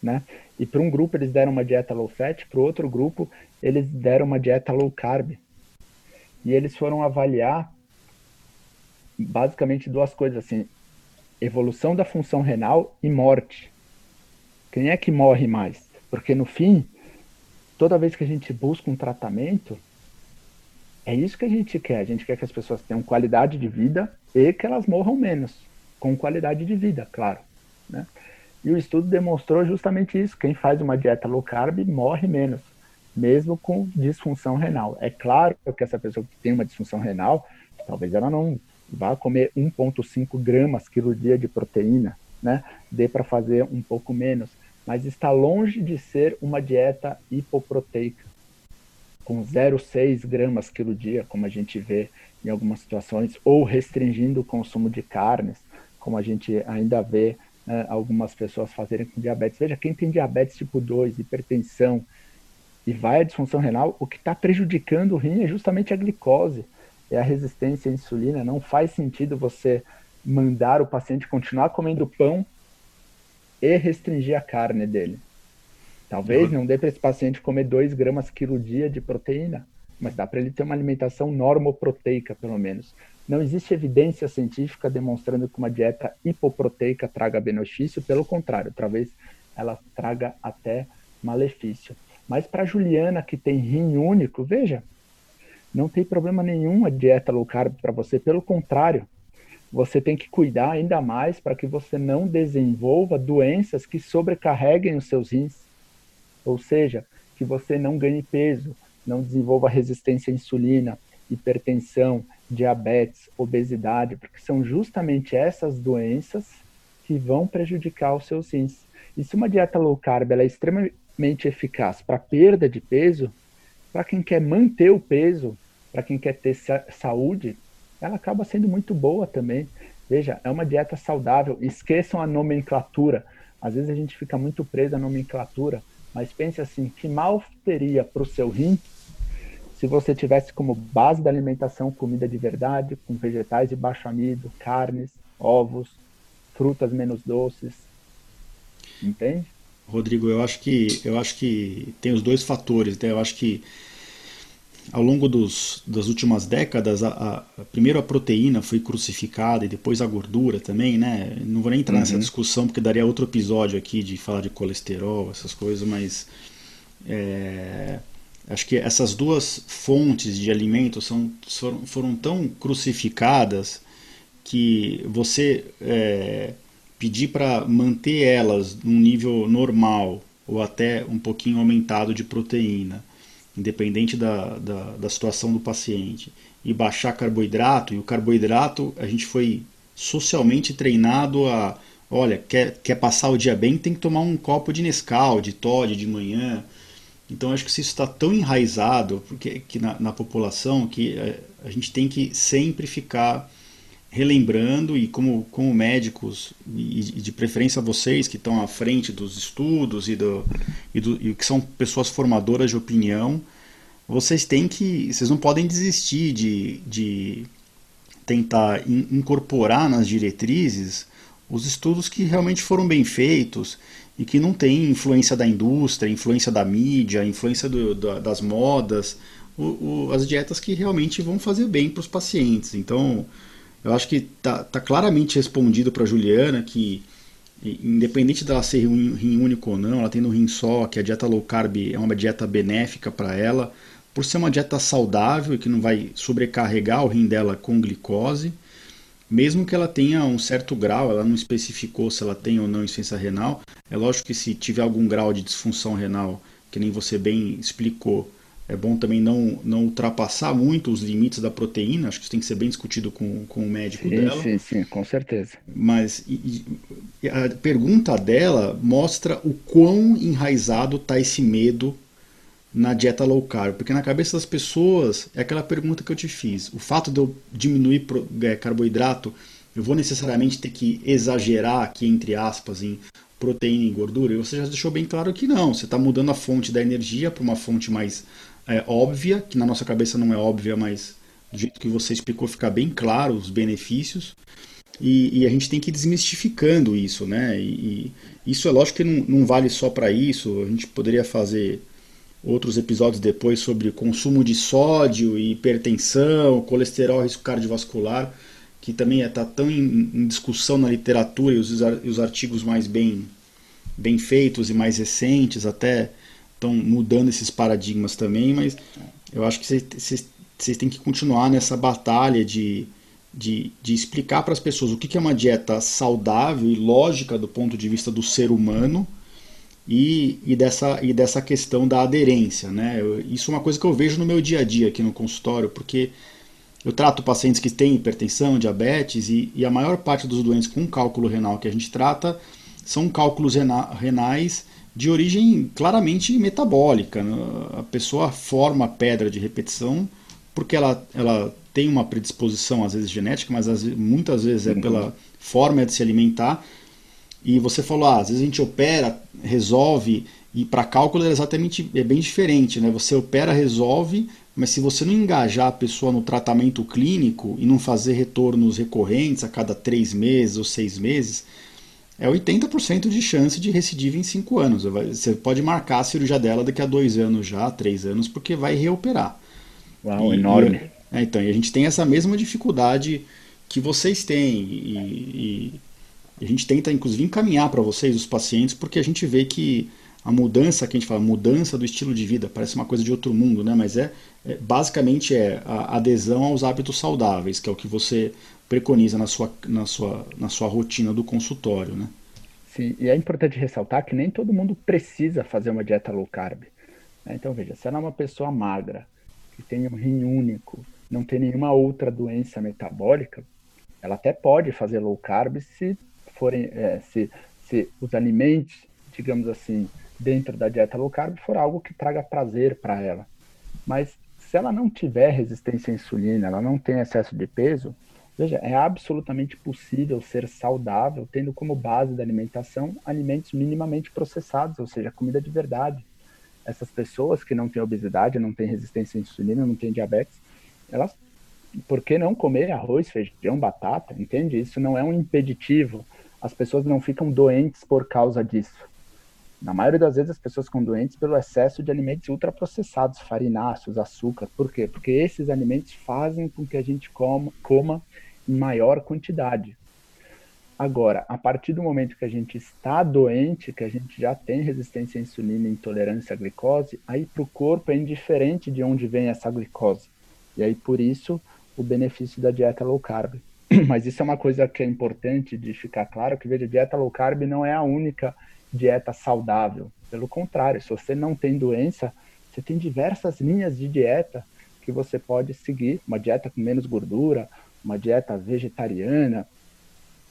Né? E para um grupo eles deram uma dieta low fat, para o outro grupo eles deram uma dieta low carb. E eles foram avaliar basicamente duas coisas assim: evolução da função renal e morte. Quem é que morre mais? Porque no fim, toda vez que a gente busca um tratamento, é isso que a gente quer. A gente quer que as pessoas tenham qualidade de vida e que elas morram menos, com qualidade de vida, claro. Né? E o estudo demonstrou justamente isso. Quem faz uma dieta low carb morre menos, mesmo com disfunção renal. É claro que essa pessoa que tem uma disfunção renal, talvez ela não vá comer 1,5 gramas quilo dia de proteína, né? Dê para fazer um pouco menos, mas está longe de ser uma dieta hipoproteica, com 0,6 gramas quilo dia, como a gente vê em algumas situações, ou restringindo o consumo de carnes, como a gente ainda vê né, algumas pessoas fazerem com diabetes. Veja, quem tem diabetes tipo 2, hipertensão e vai à disfunção renal, o que está prejudicando o rim é justamente a glicose, é a resistência à insulina. Não faz sentido você mandar o paciente continuar comendo pão e restringir a carne dele. Talvez não dê para esse paciente comer 2 gramas quilo dia de proteína, mas dá para ele ter uma alimentação normoproteica, pelo menos. Não existe evidência científica demonstrando que uma dieta hipoproteica traga benefício, pelo contrário, talvez ela traga até malefício. Mas para Juliana, que tem rim único, veja, não tem problema nenhum a dieta low carb para você, pelo contrário, você tem que cuidar ainda mais para que você não desenvolva doenças que sobrecarreguem os seus rins. Ou seja, que você não ganhe peso, não desenvolva resistência à insulina, hipertensão, diabetes, obesidade, porque são justamente essas doenças que vão prejudicar os seus rins. E se uma dieta low carb é extremamente eficaz para perda de peso, para quem quer manter o peso, para quem quer ter saúde, ela acaba sendo muito boa também. Veja, é uma dieta saudável. Esqueçam a nomenclatura. Às vezes a gente fica muito preso à nomenclatura, mas pense assim: que mal teria para o seu rim se você tivesse como base da alimentação comida de verdade, com vegetais de baixo amido, carnes, ovos, frutas menos doces. Entende? Rodrigo, eu acho que eu acho que tem os dois fatores. Né? Eu acho que ao longo dos, das últimas décadas, a, a, primeiro a proteína foi crucificada e depois a gordura também, né? Não vou nem entrar uhum. nessa discussão porque daria outro episódio aqui de falar de colesterol, essas coisas, mas é, Acho que essas duas fontes de alimento são, foram, foram tão crucificadas que você é, pedir para manter elas num nível normal ou até um pouquinho aumentado de proteína, independente da, da, da situação do paciente, e baixar carboidrato, e o carboidrato a gente foi socialmente treinado a, olha, quer, quer passar o dia bem, tem que tomar um copo de Nescau, de Todd de manhã, então acho que isso está tão enraizado porque, que na, na população que a, é, a, gente tem que sempre ficar relembrando e como, como médicos e, e de preferência vocês que estão à frente dos estudos e, do, e, do, e que são pessoas formadoras de opinião, vocês têm que, vocês não podem desistir de, de tentar in, incorporar nas diretrizes os estudos que realmente foram bem feitos e que não tem influência da indústria, influência da mídia, influência do, do, das modas, o, o, as dietas que realmente vão fazer bem para os pacientes. Então, eu acho que está tá claramente respondido para Juliana que, independente dela ser rim, rim único ou não, ela tendo rim só, que a dieta low carb é uma dieta benéfica para ela, por ser uma dieta saudável e que não vai sobrecarregar o rim dela com glicose, mesmo que ela tenha um certo grau, ela não especificou se ela tem ou não insuficiência renal. É lógico que se tiver algum grau de disfunção renal, que nem você bem explicou, é bom também não, não ultrapassar muito os limites da proteína, acho que isso tem que ser bem discutido com, com o médico sim, dela. Sim, sim, com certeza. Mas e, e a pergunta dela mostra o quão enraizado está esse medo na dieta low carb, porque na cabeça das pessoas é aquela pergunta que eu te fiz. O fato de eu diminuir é, carboidrato, eu vou necessariamente ter que exagerar aqui, entre aspas, em proteína e gordura? E você já deixou bem claro que não. Você está mudando a fonte da energia para uma fonte mais é, óbvia, que na nossa cabeça não é óbvia, mas do jeito que você explicou fica bem claro os benefícios. E, e, a gente tem que ir desmistificando isso, né? E, e isso é lógico que não, não vale só para isso. A gente poderia fazer outros episódios depois sobre consumo de sódio hipertensão, colesterol, risco cardiovascular, que também está tão em, em, discussão na literatura e os, os artigos mais bem, bem feitos e mais recentes até estão mudando esses paradigmas também, mas eu acho que vocês têm que continuar nessa batalha de, de, de explicar para as pessoas o que, que é uma dieta saudável e lógica do ponto de vista do ser humano e, e, dessa, e dessa questão da aderência. Né? Eu, isso é uma coisa que eu vejo no meu dia a dia aqui no consultório, porque eu trato pacientes que têm hipertensão, diabetes, e, e a maior parte dos doentes com cálculo renal que a gente trata são cálculos renais de origem claramente metabólica. Né? A pessoa forma pedra de repetição porque ela, ela tem uma predisposição, às vezes genética, mas às, muitas vezes é uhum. pela forma de se alimentar. E você falou, ah, às vezes a gente opera, resolve, e para cálculo é exatamente é bem diferente, né? Você opera, resolve, mas se você não engajar a pessoa no tratamento clínico e não fazer retornos recorrentes a cada três meses ou seis meses, é 80% de chance de recidiva em 5 anos. Você pode marcar a cirurgia dela daqui a 2 anos já, 3 anos, porque vai reoperar. Uau, e, enorme. E, é, então, e a gente tem essa mesma dificuldade que vocês têm. E, e a gente tenta, inclusive, encaminhar para vocês, os pacientes, porque a gente vê que a mudança, que a gente fala, mudança do estilo de vida, parece uma coisa de outro mundo, né? Mas é, é basicamente é a adesão aos hábitos saudáveis, que é o que você preconiza na sua, na sua, na sua rotina do consultório, né? Sim, e é importante ressaltar que nem todo mundo precisa fazer uma dieta low carb. Né? Então, veja, se ela é uma pessoa magra, que tem um rim único, não tem nenhuma outra doença metabólica, ela até pode fazer low carb se forem, é, se, se os alimentos, digamos assim, dentro da dieta low carb for algo que traga prazer para ela. Mas se ela não tiver resistência à insulina, ela não tem excesso de peso, Veja, é absolutamente possível ser saudável tendo como base da alimentação alimentos minimamente processados, ou seja, comida de verdade. Essas pessoas que não têm obesidade, não têm resistência à insulina, não têm diabetes, elas, por que não comer arroz, feijão, batata? Entende? Isso não é um impeditivo. As pessoas não ficam doentes por causa disso. Na maioria das vezes, as pessoas ficam doentes pelo excesso de alimentos ultraprocessados, farináceos, açúcar. Por quê? Porque esses alimentos fazem com que a gente coma, coma em maior quantidade. Agora, a partir do momento que a gente está doente, que a gente já tem resistência à insulina e intolerância à glicose, aí para o corpo é indiferente de onde vem essa glicose. E aí, por isso, o benefício da dieta low carb. Mas isso é uma coisa que é importante de ficar claro, que veja, dieta low carb não é a única dieta saudável. Pelo contrário, se você não tem doença, você tem diversas linhas de dieta que você pode seguir, uma dieta com menos gordura, uma dieta vegetariana,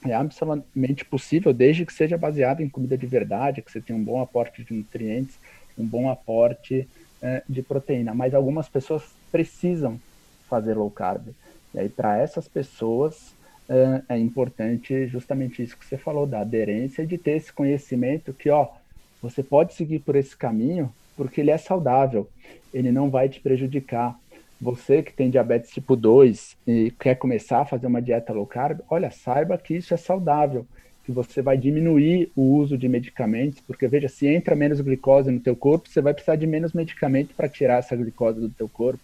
é absolutamente possível, desde que seja baseada em comida de verdade, que você tenha um bom aporte de nutrientes, um bom aporte é, de proteína. Mas algumas pessoas precisam fazer low carb. E aí, para essas pessoas, é, é, importante justamente isso que você falou, da aderência de ter esse conhecimento que, ó, você pode seguir por esse caminho porque ele é saudável, ele não vai te prejudicar, você que tem diabetes tipo 2 e quer começar a fazer uma dieta low carb, olha, saiba que isso é saudável, que você vai diminuir o uso de medicamentos, porque veja, se entra menos glicose no teu corpo, você vai precisar de menos medicamento para tirar essa glicose do teu corpo.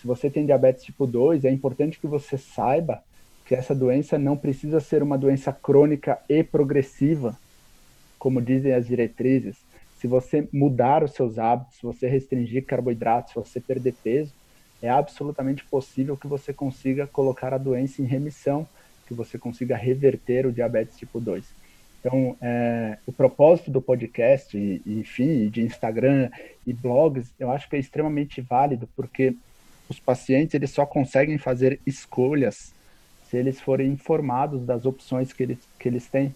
Se você tem diabetes tipo 2, é importante que você saiba que essa doença não precisa ser uma doença crônica e progressiva, como dizem as diretrizes se você mudar os seus hábitos, se você restringir carboidratos, se você perder peso, é absolutamente possível que você consiga colocar a doença em remissão, que você consiga reverter o diabetes tipo 2. Então, é, o propósito do podcast, e, enfim, de Instagram e blogs, eu acho que é extremamente válido, porque os pacientes eles só conseguem fazer escolhas se eles forem informados das opções que eles, que eles têm.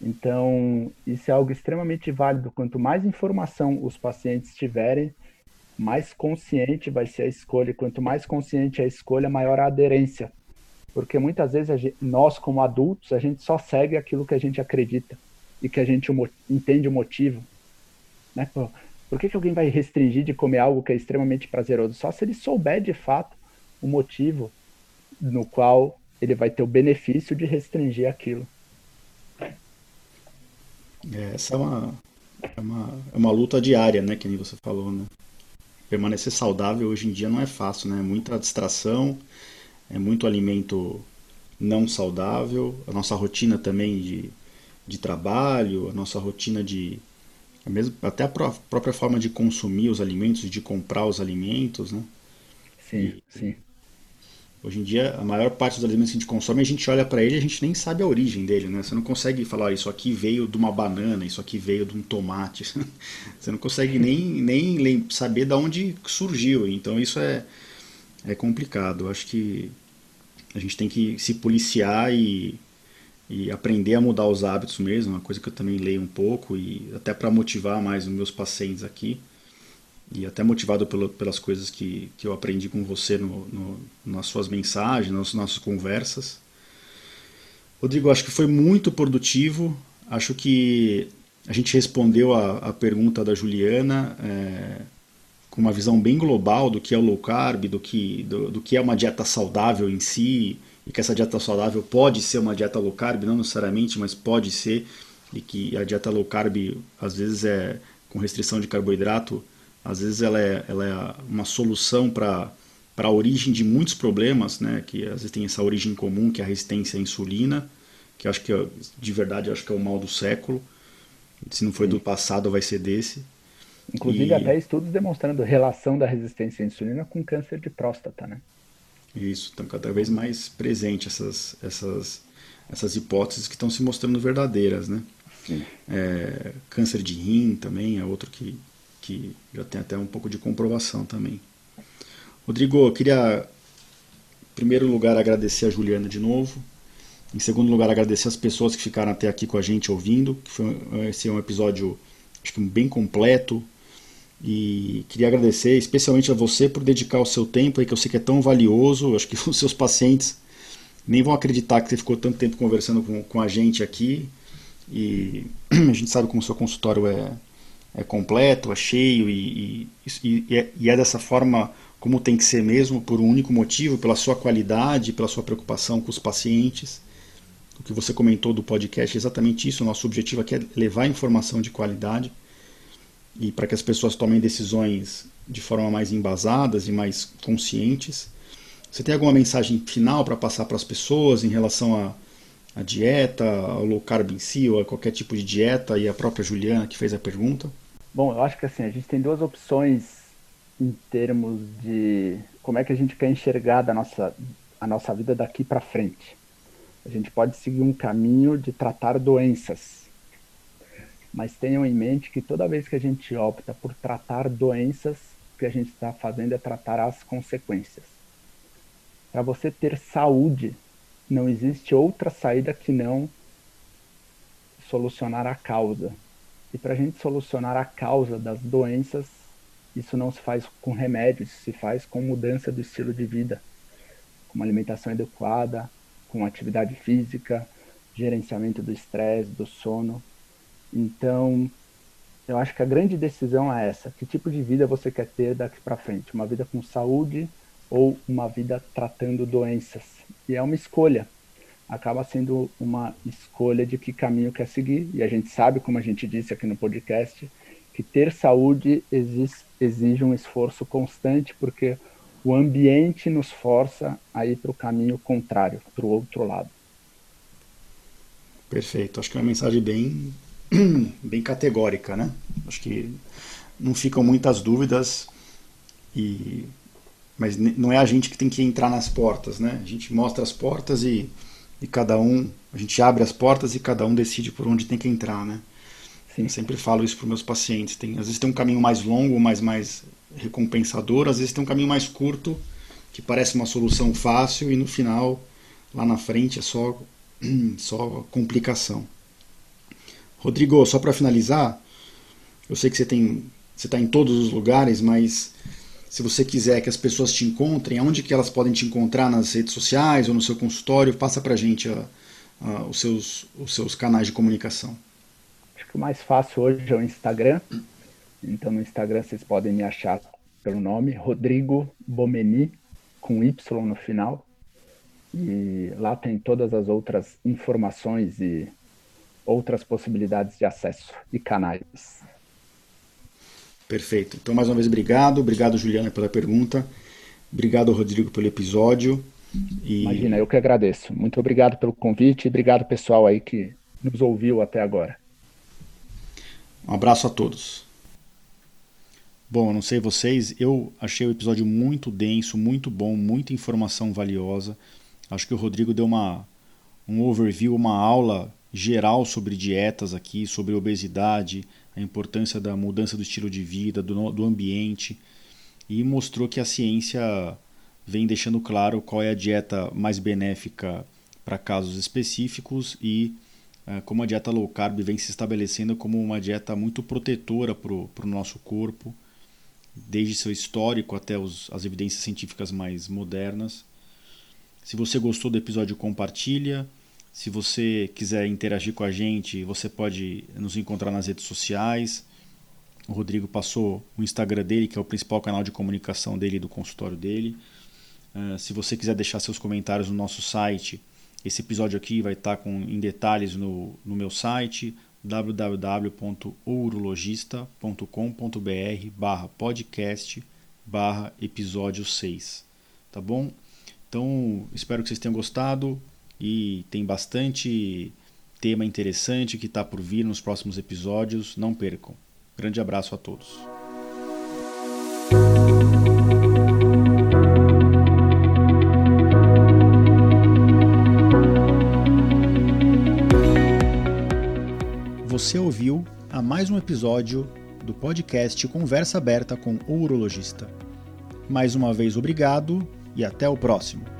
Então, isso é algo extremamente válido. Quanto mais informação os pacientes tiverem, mais consciente vai ser a escolha. Quanto mais consciente a escolha, maior a aderência porque muitas vezes gente, nós, como adultos, a gente só segue aquilo que a gente acredita e que a gente entende o motivo. Né? Por que, que alguém vai restringir de comer algo que é extremamente prazeroso? Só se ele souber de fato o motivo no qual ele vai ter o benefício de restringir aquilo. É, essa é uma, é uma, é uma luta diária, né? Que nem você falou, né? Permanecer saudável hoje em dia não é fácil, né? Muita distração, é muito alimento não saudável, a nossa rotina também de, de trabalho, a nossa rotina de. Mesmo, até a pró própria forma de consumir os alimentos, de comprar os alimentos, né? Sim, e, sim. Hoje em dia, a maior parte dos alimentos que a gente consome, a gente olha para ele e a gente nem sabe a origem dele, né? Você não consegue falar, isso aqui veio de uma banana, isso aqui veio de um tomate. Você não consegue nem, nem saber de onde surgiu. Então, isso é, é complicado. Acho que a gente tem que se policiar e, e aprender a mudar os hábitos mesmo, uma coisa que eu também leio um pouco e até para motivar mais os meus pacientes aqui e até motivado pelo, pelas coisas que, que eu aprendi com você no, no, nas suas mensagens, nas nossas conversas. Rodrigo, acho que foi muito produtivo. Acho que a gente respondeu a, a pergunta da Juliana. É, com uma visão bem global do que é o low carb, do que, do, do, que é uma dieta saudável em si, e que essa dieta saudável pode ser uma dieta low carb, não necessariamente, mas pode ser, e que a dieta low carb às vezes é com restrição de carboidrato, às vezes ela é, ela é uma solução para a origem de muitos problemas, né, que às vezes tem essa origem comum, que é a resistência à insulina, que acho que de verdade acho que é o mal do século. Se não foi do passado, vai ser desse. Inclusive e... até estudos demonstrando relação da resistência à insulina com câncer de próstata, né? Isso, estão cada vez mais presentes essas, essas, essas hipóteses que estão se mostrando verdadeiras, né? É, câncer de rim também é outro que, que já tem até um pouco de comprovação também. Rodrigo, eu queria, em primeiro lugar, agradecer a Juliana de novo. Em segundo lugar, agradecer as pessoas que ficaram até aqui com a gente ouvindo. Que foi, esse é um episódio acho que bem completo, e queria agradecer especialmente a você por dedicar o seu tempo aí, que eu sei que é tão valioso. Acho que os seus pacientes nem vão acreditar que você ficou tanto tempo conversando com, com a gente aqui. E a gente sabe como o seu consultório é, é completo, é cheio e, e, e, é, e é dessa forma como tem que ser mesmo, por um único motivo, pela sua qualidade, pela sua preocupação com os pacientes. O que você comentou do podcast é exatamente isso. O nosso objetivo aqui é levar informação de qualidade e para que as pessoas tomem decisões de forma mais embasadas e mais conscientes. Você tem alguma mensagem final para passar para as pessoas em relação à, à dieta, ao low carb em si, ou a qualquer tipo de dieta, e a própria Juliana que fez a pergunta? Bom, eu acho que assim, a gente tem duas opções em termos de como é que a gente quer enxergar da nossa, a nossa vida daqui para frente. A gente pode seguir um caminho de tratar doenças, mas tenham em mente que toda vez que a gente opta por tratar doenças, o que a gente está fazendo é tratar as consequências. Para você ter saúde, não existe outra saída que não solucionar a causa. E para a gente solucionar a causa das doenças, isso não se faz com remédios, se faz com mudança do estilo de vida, com uma alimentação adequada, com atividade física, gerenciamento do estresse, do sono, então, eu acho que a grande decisão é essa: que tipo de vida você quer ter daqui para frente? Uma vida com saúde ou uma vida tratando doenças? E é uma escolha. Acaba sendo uma escolha de que caminho quer seguir. E a gente sabe, como a gente disse aqui no podcast, que ter saúde exige um esforço constante, porque o ambiente nos força a ir para o caminho contrário, para o outro lado. Perfeito. Acho que é uma mensagem bem bem categórica, né? Acho que não ficam muitas dúvidas e mas não é a gente que tem que entrar nas portas, né? A gente mostra as portas e, e cada um, a gente abre as portas e cada um decide por onde tem que entrar, né? Sim. Eu sempre falo isso para os meus pacientes. Tem, às vezes tem um caminho mais longo, mais mais recompensador, às vezes tem um caminho mais curto que parece uma solução fácil e no final, lá na frente, é só só complicação. Rodrigo, só para finalizar, eu sei que você tem você está em todos os lugares, mas se você quiser que as pessoas te encontrem, aonde que elas podem te encontrar nas redes sociais ou no seu consultório, passa para a gente os, seus, os seus canais de comunicação. Acho que o mais fácil hoje é o Instagram. Então no Instagram vocês podem me achar pelo nome Rodrigo Bomeni com Y no final. E lá tem todas as outras informações e outras possibilidades de acesso e canais. Perfeito. Então, mais uma vez, obrigado. Obrigado, Juliana, pela pergunta. Obrigado, Rodrigo, pelo episódio. E... Imagina, eu que agradeço. Muito obrigado pelo convite e obrigado, pessoal, aí que nos ouviu até agora. Um abraço a todos. Bom, não sei vocês, eu achei o episódio muito denso, muito bom, muita informação valiosa. Acho que o Rodrigo deu uma, um overview, uma aula geral sobre dietas aqui, sobre obesidade, a importância da mudança do estilo de vida, do, do ambiente, e mostrou que a ciência vem deixando claro qual é a dieta mais benéfica para casos específicos e uh, como a dieta low carb vem se estabelecendo como uma dieta muito protetora para o nosso corpo, desde seu histórico até os, as evidências científicas mais modernas. Se você gostou do episódio, compartilha. Se você quiser interagir com a gente, você pode nos encontrar nas redes sociais. O Rodrigo passou o Instagram dele, que é o principal canal de comunicação dele e do consultório dele. Uh, se você quiser deixar seus comentários no nosso site, esse episódio aqui vai estar com, em detalhes no, no meu site www.urologista.com.br barra podcast barra episódio 6. Tá bom? Então, espero que vocês tenham gostado e tem bastante tema interessante que está por vir nos próximos episódios. Não percam. Grande abraço a todos. Você ouviu a mais um episódio do podcast Conversa Aberta com o Urologista. Mais uma vez, obrigado e até o próximo.